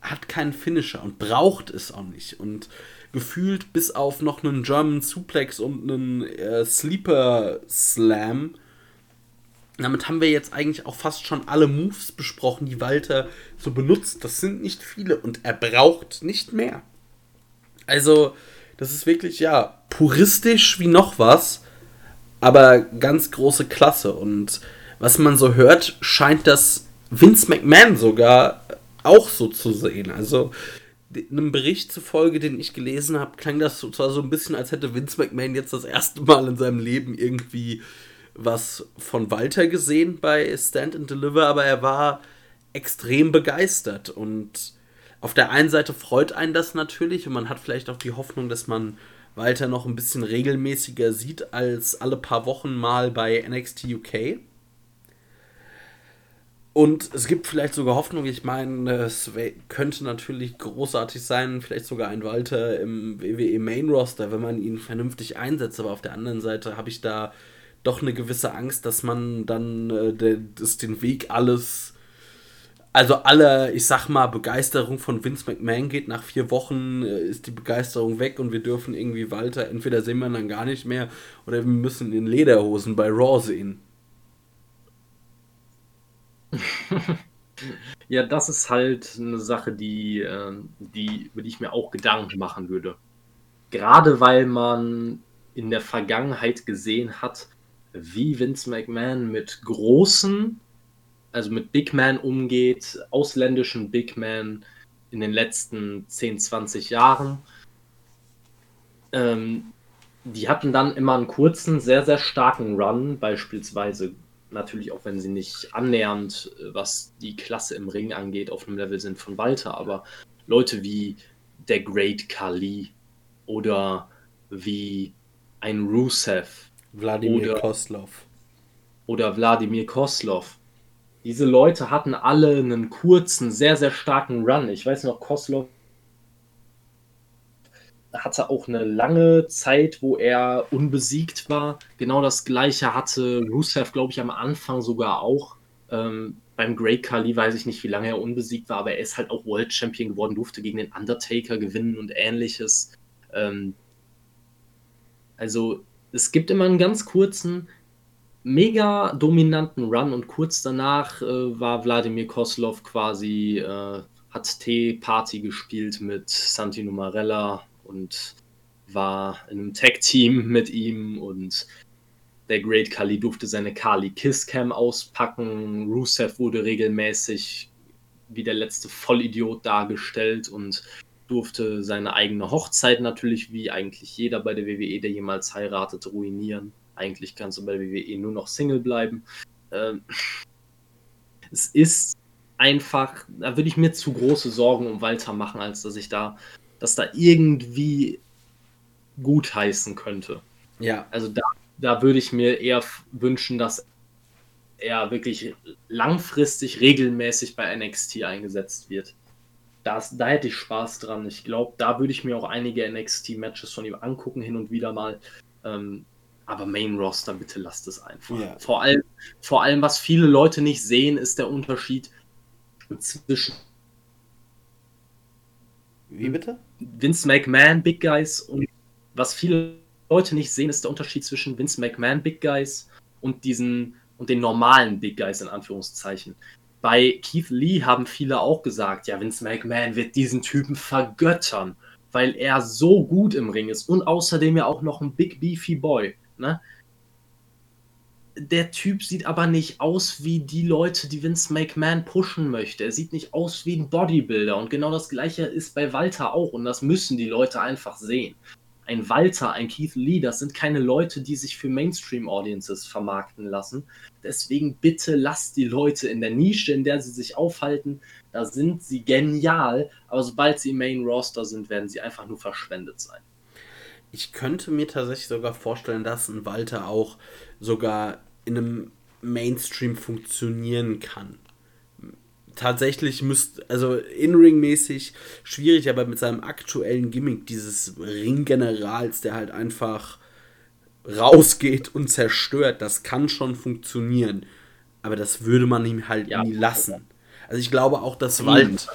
hat keinen Finisher und braucht es auch nicht. Und gefühlt bis auf noch einen German Suplex und einen äh, Sleeper Slam. Damit haben wir jetzt eigentlich auch fast schon alle Moves besprochen, die Walter so benutzt. Das sind nicht viele und er braucht nicht mehr. Also, das ist wirklich, ja, puristisch wie noch was, aber ganz große Klasse. Und was man so hört, scheint das Vince McMahon sogar auch so zu sehen. Also, einem Bericht zufolge, den ich gelesen habe, klang das zwar so ein bisschen, als hätte Vince McMahon jetzt das erste Mal in seinem Leben irgendwie was von Walter gesehen bei Stand and Deliver, aber er war extrem begeistert und auf der einen Seite freut einen das natürlich und man hat vielleicht auch die Hoffnung, dass man Walter noch ein bisschen regelmäßiger sieht als alle paar Wochen mal bei NXT UK. Und es gibt vielleicht sogar Hoffnung, ich meine, es könnte natürlich großartig sein, vielleicht sogar ein Walter im WWE Main Roster, wenn man ihn vernünftig einsetzt, aber auf der anderen Seite habe ich da doch eine gewisse Angst, dass man dann äh, de, das den Weg alles also alle, ich sag mal, Begeisterung von Vince McMahon geht nach vier Wochen, äh, ist die Begeisterung weg und wir dürfen irgendwie Walter, entweder sehen wir dann gar nicht mehr oder wir müssen in Lederhosen bei Raw sehen. ja, das ist halt eine Sache, die, ähm, die, über die ich mir auch Gedanken machen würde. Gerade weil man in der Vergangenheit gesehen hat, wie Vince McMahon mit großen also mit Big Man umgeht, ausländischen Big Man in den letzten 10, 20 Jahren. Ähm, die hatten dann immer einen kurzen, sehr, sehr starken Run, beispielsweise natürlich auch wenn sie nicht annähernd, äh, was die Klasse im Ring angeht, auf einem Level sind von Walter, aber Leute wie der Great Kali oder wie ein Rusev. Wladimir oder, Koslov. Oder Wladimir Koslov diese Leute hatten alle einen kurzen, sehr, sehr starken Run. Ich weiß noch, Koslov hatte auch eine lange Zeit, wo er unbesiegt war. Genau das gleiche hatte Rusev, glaube ich, am Anfang sogar auch. Ähm, beim Great Kali weiß ich nicht, wie lange er unbesiegt war, aber er ist halt auch World Champion geworden, durfte gegen den Undertaker gewinnen und ähnliches. Ähm, also es gibt immer einen ganz kurzen, mega dominanten Run und kurz danach äh, war Wladimir Koslov quasi, äh, hat T-Party gespielt mit Santino Marella und war in einem Tag-Team mit ihm und der Great Kali durfte seine Kali Kiss Cam auspacken. Rusev wurde regelmäßig wie der letzte Vollidiot dargestellt und durfte seine eigene Hochzeit natürlich, wie eigentlich jeder bei der WWE, der jemals heiratet, ruinieren. Eigentlich kannst du bei der WWE nur noch Single bleiben. Ähm, es ist einfach, da würde ich mir zu große Sorgen um Walter machen, als dass ich da, dass da irgendwie gut heißen könnte. Ja. Also da, da würde ich mir eher wünschen, dass er wirklich langfristig regelmäßig bei NXT eingesetzt wird. Das, da hätte ich Spaß dran. Ich glaube, da würde ich mir auch einige NXT-Matches von ihm angucken, hin und wieder mal. Ähm, aber Main Roster, bitte lasst es einfach. Ja. Vor, allem, vor allem, was viele Leute nicht sehen, ist der Unterschied zwischen. Wie bitte? Vince McMahon, Big Guys und was viele Leute nicht sehen, ist der Unterschied zwischen Vince McMahon, Big Guys und diesen und den normalen Big Guys in Anführungszeichen. Bei Keith Lee haben viele auch gesagt, ja, Vince McMahon wird diesen Typen vergöttern, weil er so gut im Ring ist und außerdem ja auch noch ein Big Beefy Boy. Ne? Der Typ sieht aber nicht aus wie die Leute, die Vince McMahon pushen möchte. Er sieht nicht aus wie ein Bodybuilder. Und genau das gleiche ist bei Walter auch. Und das müssen die Leute einfach sehen. Ein Walter, ein Keith Lee, das sind keine Leute, die sich für Mainstream-Audiences vermarkten lassen. Deswegen bitte lasst die Leute in der Nische, in der sie sich aufhalten, da sind sie genial. Aber sobald sie im Main Roster sind, werden sie einfach nur verschwendet sein ich könnte mir tatsächlich sogar vorstellen, dass ein Walter auch sogar in einem Mainstream funktionieren kann. Tatsächlich müsste, also in-ring-mäßig schwierig, aber mit seinem aktuellen Gimmick dieses Ringgenerals, der halt einfach rausgeht und zerstört, das kann schon funktionieren. Aber das würde man ihm halt ja. nie lassen. Also ich glaube auch, dass Wald,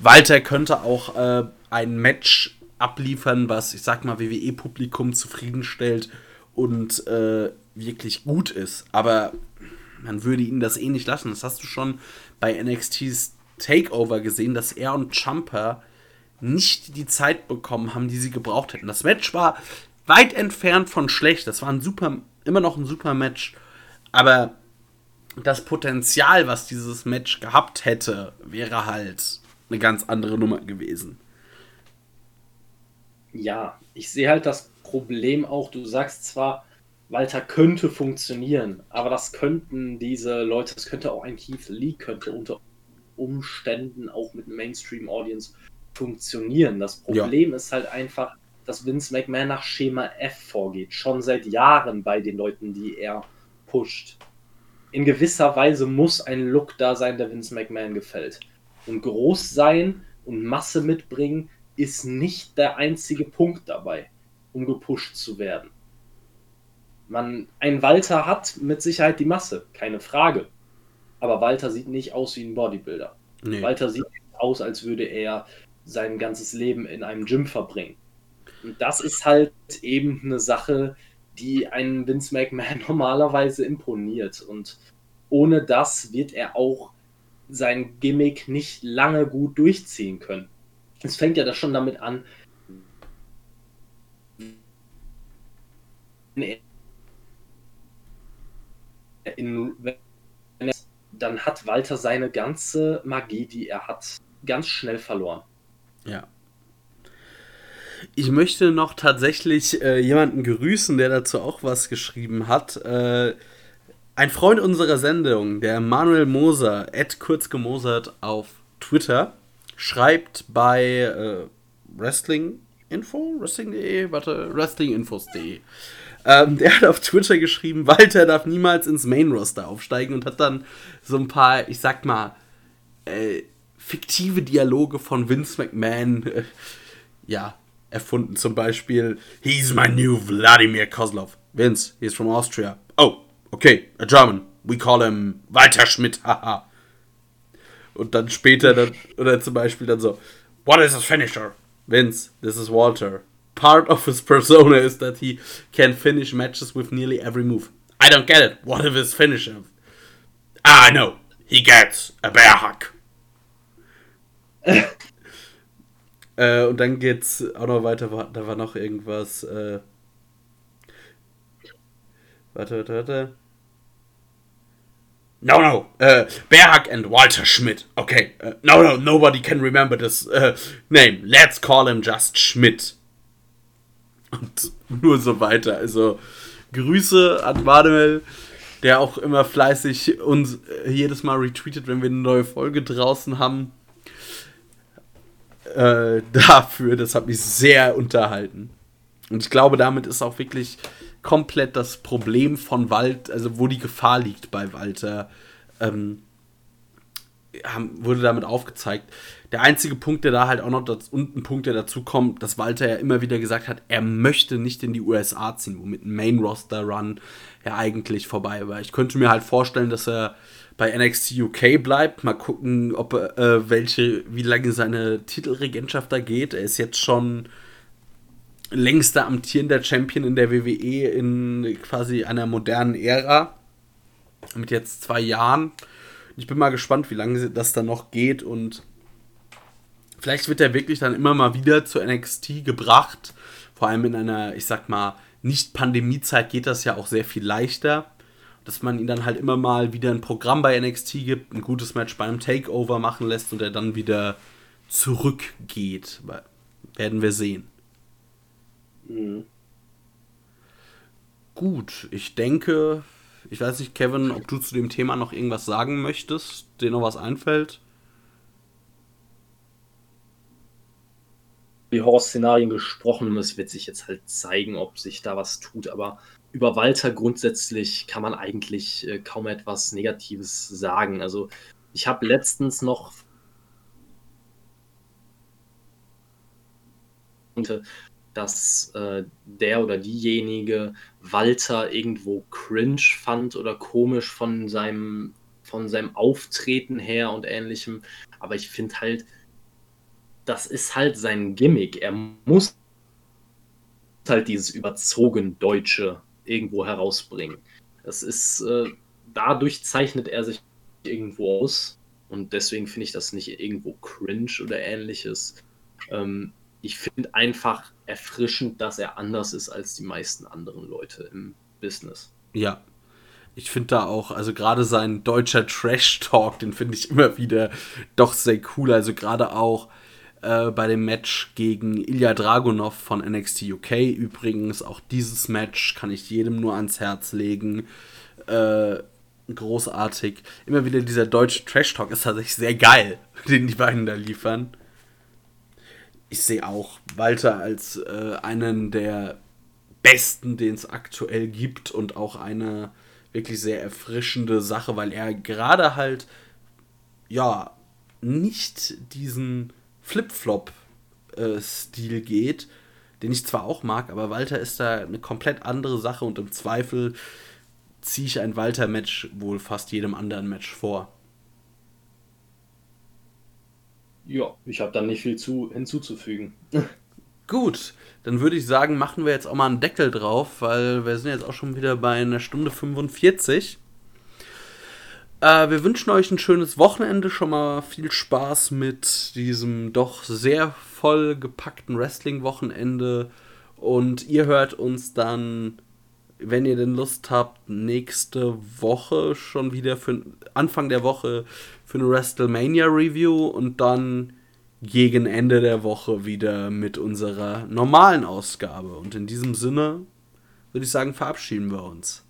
Walter könnte auch äh, ein Match abliefern, was, ich sag mal, WWE-Publikum zufriedenstellt und äh, wirklich gut ist. Aber man würde ihn das eh nicht lassen. Das hast du schon bei NXT's Takeover gesehen, dass er und Jumper nicht die Zeit bekommen haben, die sie gebraucht hätten. Das Match war weit entfernt von schlecht. Das war ein super, immer noch ein super Match. Aber das Potenzial, was dieses Match gehabt hätte, wäre halt eine ganz andere Nummer gewesen. Ja, ich sehe halt das Problem auch, du sagst zwar, Walter könnte funktionieren, aber das könnten diese Leute, das könnte auch ein Keith Lee, könnte unter Umständen auch mit Mainstream-Audience funktionieren. Das Problem ja. ist halt einfach, dass Vince McMahon nach Schema F vorgeht, schon seit Jahren bei den Leuten, die er pusht. In gewisser Weise muss ein Look da sein, der Vince McMahon gefällt. Und groß sein und Masse mitbringen ist nicht der einzige Punkt dabei, um gepusht zu werden. Man, ein Walter hat mit Sicherheit die Masse, keine Frage. Aber Walter sieht nicht aus wie ein Bodybuilder. Nee. Walter sieht aus, als würde er sein ganzes Leben in einem Gym verbringen. Und das ist halt eben eine Sache, die einen Vince McMahon normalerweise imponiert. Und ohne das wird er auch sein Gimmick nicht lange gut durchziehen können. Es fängt ja da schon damit an, in, dann hat Walter seine ganze Magie, die er hat, ganz schnell verloren. Ja. Ich möchte noch tatsächlich äh, jemanden grüßen, der dazu auch was geschrieben hat. Äh, ein Freund unserer Sendung, der Manuel Moser, Ed kurz gemosert auf Twitter, schreibt bei äh, Wrestling Info, Wrestling.de, warte, Wrestlinginfos.de. Ähm, der hat auf Twitter geschrieben, Walter darf niemals ins Main Roster aufsteigen und hat dann so ein paar, ich sag mal, äh, fiktive Dialoge von Vince McMahon, äh, ja, erfunden. Zum Beispiel, he's my new Vladimir Kozlov. Vince, he's from Austria. Oh, okay, a German. We call him Walter Schmidt, haha. Und dann später, dann, oder zum Beispiel dann so, what is his finisher? Vince, this is Walter. Part of his persona is that he can finish matches with nearly every move. I don't get it. What is his finisher? Ah, I know. He gets a bear hug. äh, und dann geht's auch noch weiter. Da war noch irgendwas. Äh, warte, warte, warte. No, no, uh, Berg and Walter Schmidt. Okay, uh, no, no, nobody can remember this uh, name. Let's call him just Schmidt. Und nur so weiter. Also, Grüße an Manuel, der auch immer fleißig uns äh, jedes Mal retweetet, wenn wir eine neue Folge draußen haben. Äh, dafür, das hat mich sehr unterhalten. Und ich glaube, damit ist auch wirklich komplett das Problem von Wald, also wo die Gefahr liegt bei Walter, ähm, wurde damit aufgezeigt. Der einzige Punkt, der da halt auch noch, das, und ein Punkt, der dazu kommt, dass Walter ja immer wieder gesagt hat, er möchte nicht in die USA ziehen, womit ein Main-Roster-Run ja eigentlich vorbei war. Ich könnte mir halt vorstellen, dass er bei NXT UK bleibt. Mal gucken, ob äh, welche, wie lange seine Titelregentschaft da geht. Er ist jetzt schon längster amtierender Champion in der WWE in quasi einer modernen Ära. Mit jetzt zwei Jahren. Ich bin mal gespannt, wie lange das dann noch geht und vielleicht wird er wirklich dann immer mal wieder zu NXT gebracht. Vor allem in einer, ich sag mal, nicht-Pandemie-Zeit geht das ja auch sehr viel leichter. Dass man ihn dann halt immer mal wieder ein Programm bei NXT gibt, ein gutes Match bei einem Takeover machen lässt und er dann wieder zurückgeht. Werden wir sehen. Mhm. Gut, ich denke, ich weiß nicht, Kevin, ob du zu dem Thema noch irgendwas sagen möchtest, dir noch was einfällt. Die Horror-Szenarien gesprochen und es wird sich jetzt halt zeigen, ob sich da was tut, aber über Walter grundsätzlich kann man eigentlich äh, kaum etwas Negatives sagen. Also ich habe letztens noch dass äh, der oder diejenige Walter irgendwo cringe fand oder komisch von seinem, von seinem Auftreten her und ähnlichem. Aber ich finde halt, das ist halt sein Gimmick. Er muss halt dieses überzogen Deutsche irgendwo herausbringen. Das ist, äh, dadurch zeichnet er sich irgendwo aus. Und deswegen finde ich das nicht irgendwo cringe oder ähnliches. Ähm, ich finde einfach erfrischend, dass er anders ist als die meisten anderen Leute im Business. Ja. Ich finde da auch, also gerade sein deutscher Trash-Talk, den finde ich immer wieder doch sehr cool. Also gerade auch äh, bei dem Match gegen Ilya Dragunov von NXT UK übrigens. Auch dieses Match kann ich jedem nur ans Herz legen. Äh, großartig. Immer wieder dieser deutsche Trash-Talk ist tatsächlich sehr geil, den die beiden da liefern. Ich sehe auch Walter als äh, einen der besten, den es aktuell gibt und auch eine wirklich sehr erfrischende Sache, weil er gerade halt ja nicht diesen Flip-Flop-Stil äh, geht, den ich zwar auch mag, aber Walter ist da eine komplett andere Sache und im Zweifel ziehe ich ein Walter-Match wohl fast jedem anderen Match vor. Ja, ich habe da nicht viel zu, hinzuzufügen. Gut, dann würde ich sagen, machen wir jetzt auch mal einen Deckel drauf, weil wir sind jetzt auch schon wieder bei einer Stunde 45. Äh, wir wünschen euch ein schönes Wochenende, schon mal viel Spaß mit diesem doch sehr vollgepackten Wrestling-Wochenende. Und ihr hört uns dann wenn ihr denn Lust habt, nächste Woche schon wieder für Anfang der Woche für eine WrestleMania Review und dann gegen Ende der Woche wieder mit unserer normalen Ausgabe. Und in diesem Sinne würde ich sagen, verabschieden wir uns.